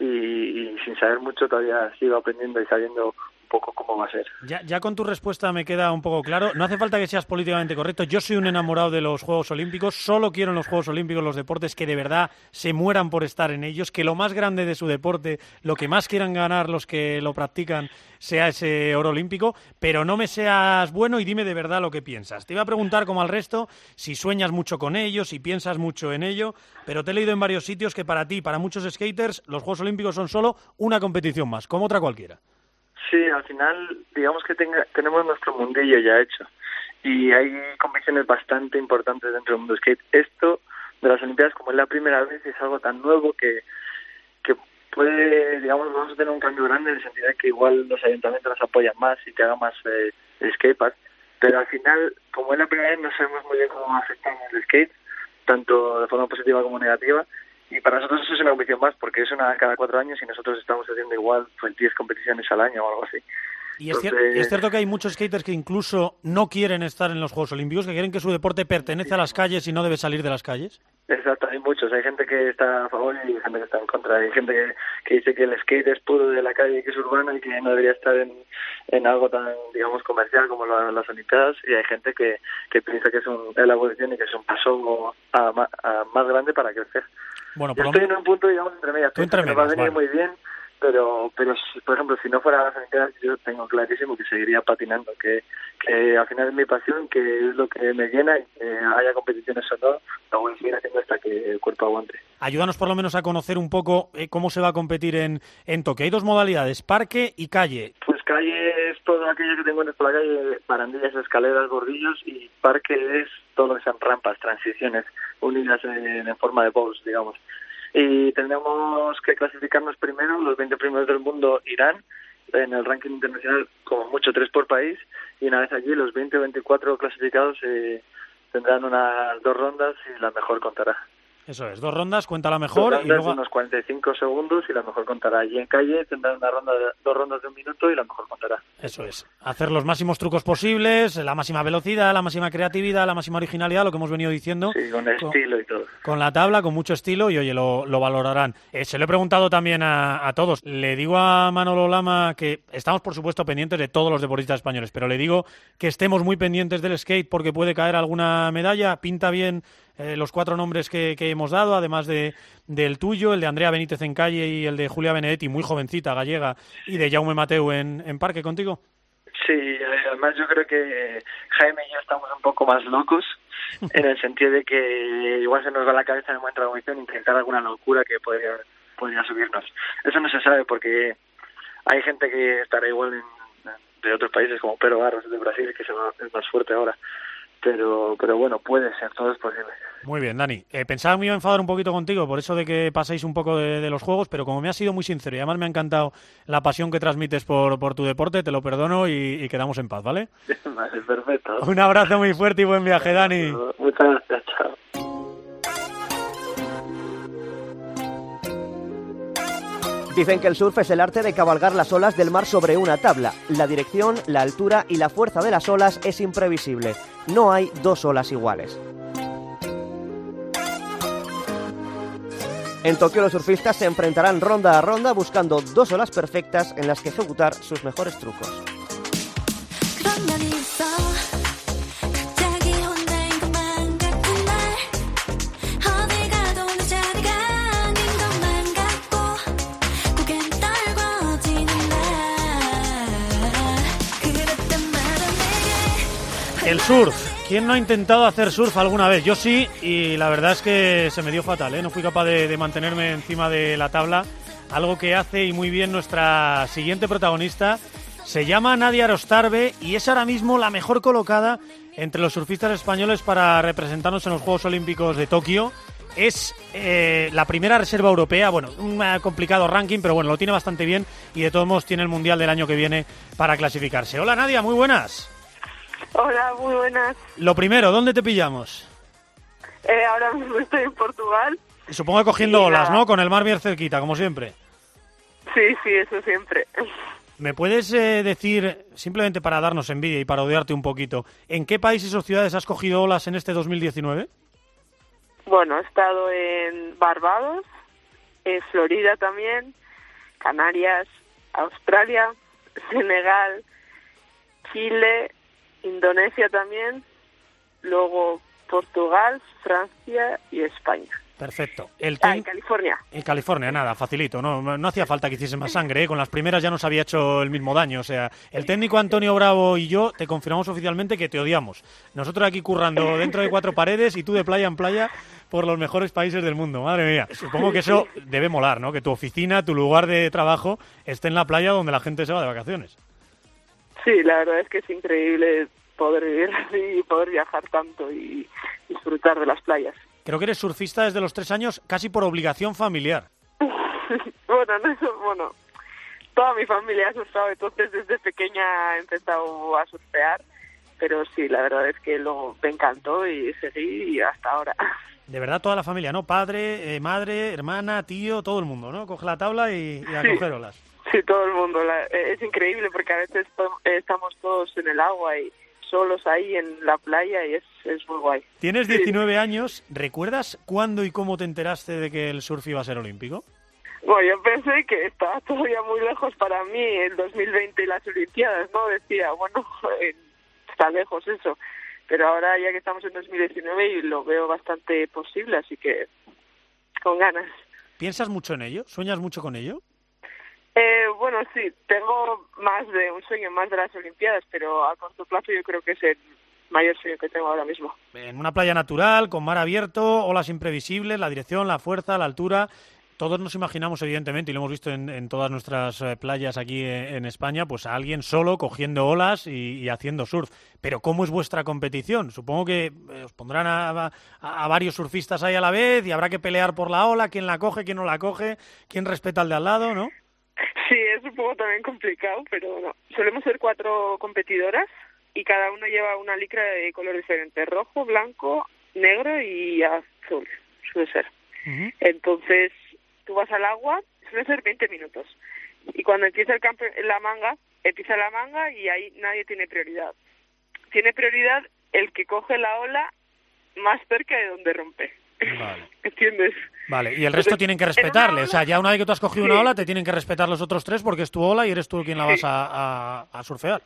y, y sin saber mucho todavía sigo aprendiendo y sabiendo cómo va a ser. Ya, ya con tu respuesta me queda un poco claro. No hace falta que seas políticamente correcto. Yo soy un enamorado de los Juegos Olímpicos. Solo quiero en los Juegos Olímpicos los deportes que de verdad se mueran por estar en ellos. Que lo más grande de su deporte, lo que más quieran ganar los que lo practican, sea ese oro olímpico. Pero no me seas bueno y dime de verdad lo que piensas. Te iba a preguntar, como al resto, si sueñas mucho con ellos, si piensas mucho en ello. Pero te he leído en varios sitios que para ti, para muchos skaters, los Juegos Olímpicos son solo una competición más, como otra cualquiera. Sí, al final, digamos que tenga, tenemos nuestro mundillo ya hecho. Y hay competiciones bastante importantes dentro del mundo skate. Esto de las Olimpiadas, como es la primera vez, es algo tan nuevo que, que puede, digamos, vamos a tener un cambio grande en el sentido de que igual los ayuntamientos nos apoyan más y que hagan más eh, skatepark. Pero al final, como es la primera vez, no sabemos muy bien cómo afectamos el skate, tanto de forma positiva como negativa y para nosotros eso es una competición más porque es una cada cuatro años y nosotros estamos haciendo igual pues 10 competiciones al año o algo así. Y es, cierto, es, cierto que hay muchos skaters que incluso no quieren estar en los Juegos Olímpicos, que quieren que su deporte pertenece a las calles y no debe salir de las calles. Exacto, hay muchos. Hay gente que está a favor y hay gente que está en contra. Hay gente que, que dice que el skate es puro de la calle y que es urbano y que no debería estar en, en algo tan, digamos, comercial como la, las Olimpiadas. Y hay gente que, que piensa que es, un, la evolución y que es un paso a, a más grande para crecer. Bueno, Yo estoy en un punto, digamos, entre medias. Tú entre me va a venir vale. muy bien, pero, pero por ejemplo, si no fuera las Olimpiadas, yo tengo clarísimo que seguiría patinando, que, que al final es mi pasión, que es lo que me llena y que haya competiciones o no, lo voy a seguir haciendo hasta que el cuerpo aguante. Ayúdanos por lo menos a conocer un poco eh, cómo se va a competir en, en Tokio. Hay dos modalidades, parque y calle. Pues calle es todo aquello que te encuentras por la calle, barandillas, escaleras, bordillos y parque es todo lo que sean rampas, transiciones unidas en, en forma de bowls, digamos. Y tendremos que clasificarnos primero, los 20 primeros del mundo irán en el ranking internacional como mucho tres por país y una vez allí los 20 o 24 clasificados eh, tendrán unas dos rondas y la mejor contará. Eso es, dos rondas, cuenta la mejor Dos y luego... de unos 45 segundos y la mejor contará. Y en calle tendrán una ronda de, dos rondas de un minuto y la mejor contará. Eso es, hacer los máximos trucos posibles, la máxima velocidad, la máxima creatividad, la máxima originalidad, lo que hemos venido diciendo. Sí, con estilo y todo. Con la tabla, con mucho estilo y oye, lo, lo valorarán. Eh, se lo he preguntado también a, a, todos. Le digo a Manolo Lama que estamos, por supuesto, pendientes de todos los deportistas españoles, pero le digo que estemos muy pendientes del skate porque puede caer alguna medalla. Pinta bien eh, los cuatro nombres que, hemos dado, además de del tuyo, el de Andrea Benítez en calle y el de Julia Benedetti, muy jovencita, gallega, y de Jaume Mateu en, parque contigo. Sí, además yo creo que Jaime y yo estamos un poco más locos en el sentido de que igual se nos va la cabeza en el momento la competición intentar alguna locura que podría, podría subirnos. Eso no se sabe porque hay gente que estará igual en, de otros países como Pero Barros de Brasil que se va, es más fuerte ahora pero pero bueno, puede ser, todo es posible. Muy bien, Dani. Eh, pensaba que me iba a enfadar un poquito contigo por eso de que paséis un poco de, de, los juegos, pero como me has sido muy sincero y además me ha encantado la pasión que transmites por, por tu deporte, te lo perdono y, y, quedamos en paz, ¿vale? Vale, perfecto. Un abrazo muy fuerte y buen viaje, Dani. Muchas gracias, chao. Dicen que el surf es el arte de cabalgar las olas del mar sobre una tabla. La dirección, la altura y la fuerza de las olas es imprevisible. No hay dos olas iguales. En Tokio los surfistas se enfrentarán ronda a ronda buscando dos olas perfectas en las que ejecutar sus mejores trucos. El surf. ¿Quién no ha intentado hacer surf alguna vez? Yo sí, y la verdad es que se me dio fatal, ¿eh? No fui capaz de, mantenerme encima de la tabla. Algo que hace y muy bien nuestra siguiente protagonista. Se llama Nadia Rostarbe y es ahora mismo la mejor colocada entre los surfistas españoles para representarnos en los Juegos Olímpicos de Tokio. Es eh, la primera reserva europea, bueno, un complicado ranking, pero bueno, lo tiene bastante bien y de todos modos tiene el Mundial del año que viene para clasificarse. Hola Nadia, muy buenas. Hola, muy buenas. Lo primero, ¿dónde te pillamos? Eh, ahora mismo estoy en Portugal. Supongo que cogiendo olas, ¿no? Con el mar bien cerquita, como siempre. Sí, sí, eso siempre. ¿Me puedes eh, decir, simplemente para darnos envidia y para odiarte un poquito, en qué países o ciudades has cogido olas en este 2019? Bueno, he estado en Barbados, en Florida también, Canarias, Australia, Senegal, Chile, Indonesia también, luego Portugal, Francia y España. Perfecto. El Ah, en California. En California, nada, facilito. No, no hacía falta que hiciese más sangre. ¿eh? Con las primeras ya nos había hecho el mismo daño. O sea, el técnico Antonio Bravo y yo te confirmamos oficialmente que te odiamos. Nosotros aquí currando dentro de cuatro paredes y tú de playa en playa por los mejores países del mundo. Madre mía. Supongo que eso debe molar, ¿no? Que tu oficina, tu lugar de trabajo esté en la playa donde la gente se va de vacaciones. Sí, la verdad es que es increíble poder vivir así y poder viajar tanto y disfrutar de las playas. Creo que eres surfista desde los tres años, casi por obligación familiar. bueno, no, bueno, toda mi familia ha surfado, entonces desde pequeña he empezado a surfear, pero sí, la verdad es que luego me encantó y seguí y hasta ahora. De verdad, toda la familia, ¿no? Padre, eh, madre, hermana, tío, todo el mundo, ¿no? Coge la tabla y, y a Sí. coger olas. Sí, todo el mundo. la- eh, es increíble porque a veces eh, estamos todos en el agua y solos ahí en la playa y es, es muy guay. Tienes Sí. 19 años, ¿recuerdas cuándo y cómo te enteraste de que el surf iba a ser olímpico? Bueno, yo pensé que estaba todavía muy lejos para mí el 2020 y las Olimpiadas, ¿no? Decía, bueno, eh, está lejos eso. Pero ahora ya que estamos en 2019 y lo veo bastante posible, así que con ganas. ¿Piensas mucho en ello? ¿Sueñas mucho con ello? Eh, bueno, sí, tengo más de un sueño más de las Olimpiadas, pero a corto plazo yo creo que es el mayor sueño que tengo ahora mismo. En una playa natural, con mar abierto, olas imprevisibles, la dirección, la fuerza, la altura. Todos nos imaginamos, evidentemente, y lo hemos visto en, en todas nuestras eh, playas aquí eh, en España, pues a alguien solo cogiendo olas y, haciendo surf. Pero ¿cómo es vuestra competición? Supongo que eh, os pondrán a- a varios surfistas ahí a la vez y habrá que pelear por la ola, quién la coge, quién no la coge, quién respeta al de al lado, ¿no? Sí, es un poco también complicado, pero no. Solemos ser cuatro competidoras y cada una lleva una licra de color diferente, rojo, blanco, negro y azul, suele ser. Entonces, tú vas al agua, suele ser 20 minutos. Y cuando empieza el campo, la manga, empieza la manga y ahí nadie tiene prioridad. Tiene prioridad el que coge la ola más cerca de donde rompe. Vale. ¿Entiendes? Vale, y el resto Entonces, tienen que respetarle. O sea, ya una vez que tú has cogido Sí. una ola, te tienen que respetar los otros tres porque es tu ola y eres tú quien la vas a, a- a surfear.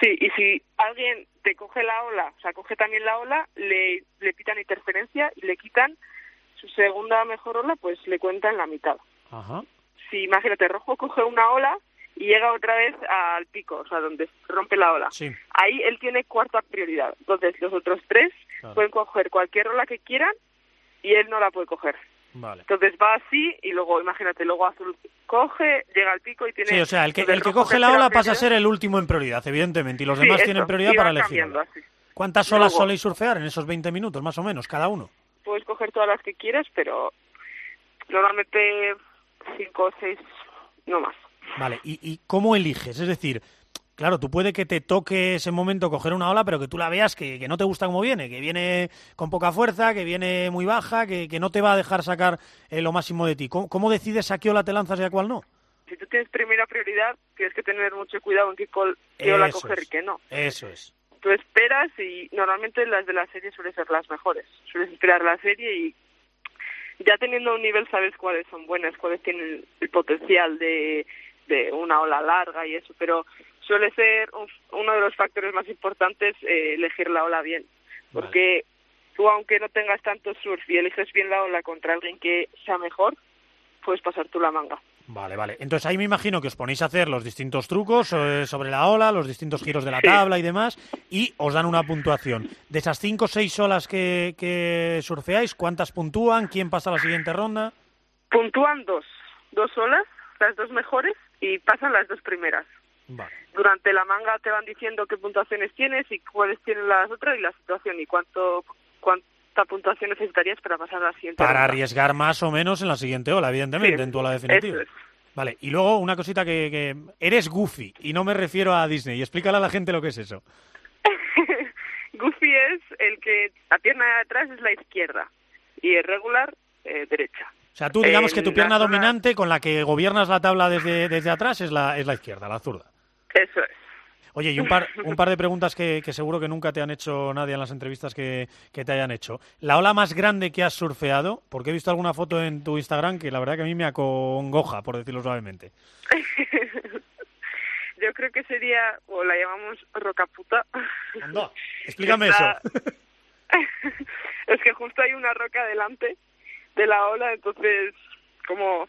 Sí, y si alguien te coge la ola, o sea, coge también la ola, le, le pitan interferencia y le quitan su segunda mejor ola, pues le cuentan la mitad. Ajá. Si, imagínate, Rojo coge una ola y llega otra vez al pico, o sea, donde rompe la ola. Sí. Ahí él tiene cuarta prioridad. Entonces, los otros tres Claro. pueden coger cualquier ola que quieran y él no la puede coger. Vale. Entonces va así y luego, imagínate, luego Azul coge, llega al pico y tiene... Sí, o sea, el que, el que coge la ola pasa a ser el último en prioridad, evidentemente, y los demás tienen prioridad para elegir. ¿Cuántas olas Luego- soléis surfear en esos 20 minutos, más o menos, cada uno? puedes coger todas las que quieras, pero normalmente cinco o seis, no más. Vale, ¿y, y cómo eliges? Es decir, claro, tú puede que te toque ese momento coger una ola, pero que tú la veas que, que no te gusta cómo viene, que viene con poca fuerza, que viene muy baja, que, que no te va a dejar sacar eh, lo máximo de ti. ¿Cómo, cómo decides a qué ola te lanzas y a cuál no? Si tú tienes primera prioridad, tienes que tener mucho cuidado en qué, col qué ola coger es. y qué no. Eso es. Tú esperas y normalmente las de la serie suelen ser las mejores. Sueles esperar la serie y ya teniendo un nivel sabes cuáles son buenas, cuáles tienen el potencial de, de una ola larga y eso, pero suele ser un- uno de los factores más importantes eh, elegir la ola bien, porque tú aunque no tengas tanto surf y eliges bien la ola contra alguien que sea mejor, puedes pasar tú la manga. Vale, vale. Entonces ahí me imagino que os ponéis a hacer los distintos trucos eh, sobre la ola, los distintos giros de la tabla y demás, y os dan una puntuación. De esas cinco o seis olas que, que surfeáis, ¿cuántas puntúan? ¿Quién pasa a la siguiente ronda? Puntúan dos, dos olas, las dos mejores, y pasan las dos primeras. Vale. durante la manga te van diciendo qué puntuaciones tienes y cuáles tienen las otras y la situación y cuánto cuánta puntuación necesitarías para pasar a la siguiente Para ronda. arriesgar más o menos en la siguiente ola, evidentemente, Sí, en tu ola definitiva. es. Vale, y luego una cosita que, que... Eres Goofy, y no me refiero a Disney. Explícale a la gente lo que es eso. Goofy es el que la pierna de atrás es la izquierda y el regular eh, derecha. O sea, tú digamos que tu pierna zona- dominante con la que gobiernas la tabla desde, desde atrás es la, es la izquierda, la zurda. Eso es. Oye, y un par, un par de preguntas que, que seguro que nunca te han hecho nadie en las entrevistas que, que te hayan hecho. La ola más grande que has surfeado, porque he visto alguna foto en tu Instagram que la verdad que a mí me acongoja, por decirlo suavemente. yo creo que sería, o la llamamos rocaputa. Anda, explícame Está- eso. es que justo hay una roca delante de la ola, entonces como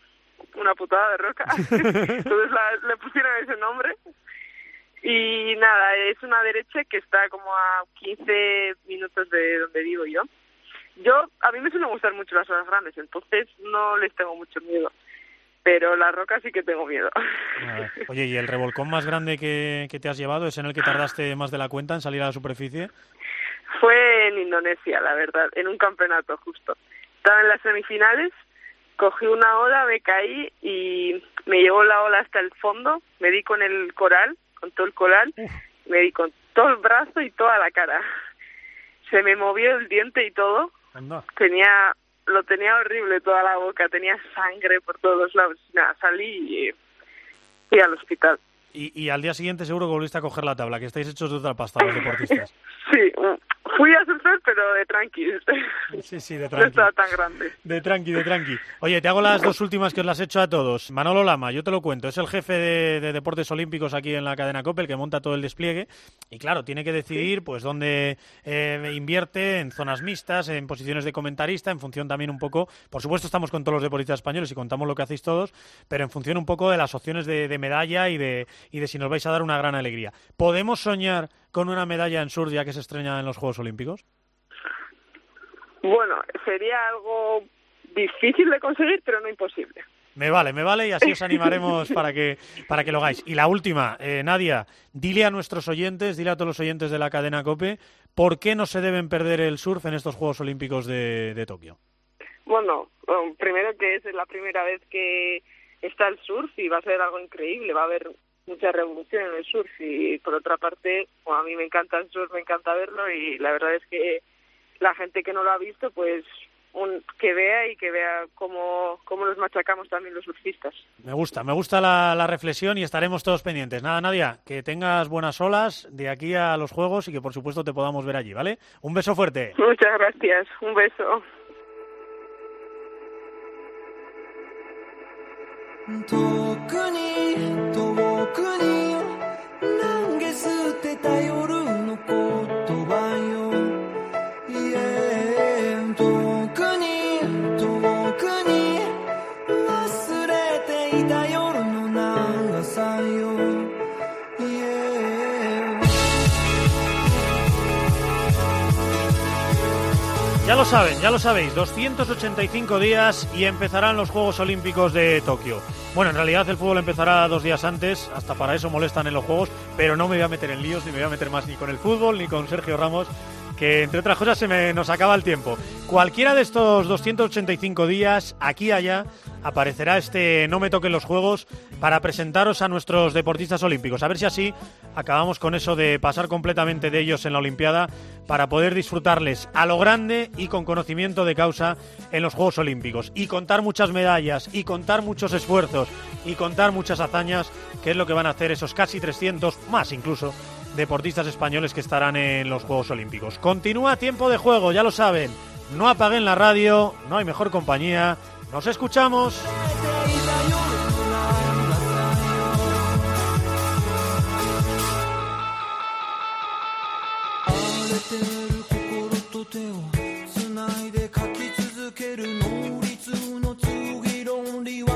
una putada de roca. entonces la- le pusieron ese nombre. Y nada, es una derecha que está como a 15 minutos de donde vivo yo. Yo, a mí me suelen gustar mucho las olas grandes, entonces no les tengo mucho miedo. Pero la roca sí que tengo miedo. Oye, ¿y el revolcón más grande que, que te has llevado es en el que tardaste más de la cuenta en salir a la superficie? Fue en Indonesia, la verdad, en un campeonato justo. Estaba en las semifinales, cogí una ola, me caí y me llevó la ola hasta el fondo, me di con el coral, con todo el coral, me di con todo el brazo y toda la cara. Se me movió el diente y todo, Anda. tenía lo tenía horrible toda la boca, tenía sangre por todos los lados. Nada, salí y fui al hospital. Y, y al día siguiente seguro que volviste a coger la tabla, que estáis hechos de otra pasta los deportistas. Sí, fui a surfear, pero de tranqui. Sí, sí, de No tranqui. estaba tan grande. De tranqui, de tranqui. Oye, te hago las dos últimas que os las he hecho a todos. Manolo Lama, yo te lo cuento, es el jefe de, de deportes olímpicos aquí en la cadena COPE, el que monta todo el despliegue. Y claro, tiene que decidir pues dónde eh, invierte en zonas mixtas, en posiciones de comentarista, en función también un poco. Por supuesto, estamos con todos los deportistas españoles y contamos lo que hacéis todos, pero en función un poco de las opciones de, de medalla y de, y de si nos vais a dar una gran alegría. ¿Podemos soñar con una medalla en surf ya que se estrena en los Juegos Olímpicos? Bueno, sería algo difícil de conseguir, pero no imposible. Me vale, me vale y así os animaremos para que, para que lo hagáis. Y la última, eh, Nadia, dile a nuestros oyentes, dile a todos los oyentes de la cadena COPE, ¿por qué no se deben perder el surf en estos Juegos Olímpicos de, de Tokio? Bueno, um, primero que es la primera vez que está el surf y va a ser algo increíble, va a haber mucha revolución en el surf y por otra parte, bueno, a mí me encanta el surf, me encanta verlo y la verdad es que la gente que no lo ha visto, pues un, que vea y que vea cómo, cómo nos machacamos también los surfistas. Me gusta, me gusta la, la reflexión y estaremos todos pendientes. Nada, Nadia, que tengas buenas olas de aquí a los Juegos y que por supuesto te podamos ver allí, ¿vale? Un beso fuerte. Muchas gracias, un beso. 遠くに遠くに。Ya lo saben, ya lo sabéis, 285 días y empezarán los Juegos Olímpicos de Tokio. Bueno, en realidad el fútbol empezará dos días antes, hasta para eso molestan en los Juegos, pero no me voy a meter en líos, ni me voy a meter más ni con el fútbol, ni con Sergio Ramos, que entre otras cosas se me, nos acaba el tiempo. Cualquiera de estos 285 días, aquí allá, aparecerá este No me toquen los Juegos para presentaros a nuestros deportistas olímpicos. A ver si así acabamos con eso de pasar completamente de ellos en la Olimpiada para poder disfrutarles a lo grande y con conocimiento de causa en los Juegos Olímpicos. Y contar muchas medallas, y contar muchos esfuerzos, y contar muchas hazañas, que es lo que van a hacer esos casi 300, más incluso, deportistas españoles que estarán en los Juegos Olímpicos. Continúa tiempo de juego, ya lo saben. No apaguen la radio, no hay mejor compañía. Nos escuchamos.「つないで書き続ける能率の強い論理は」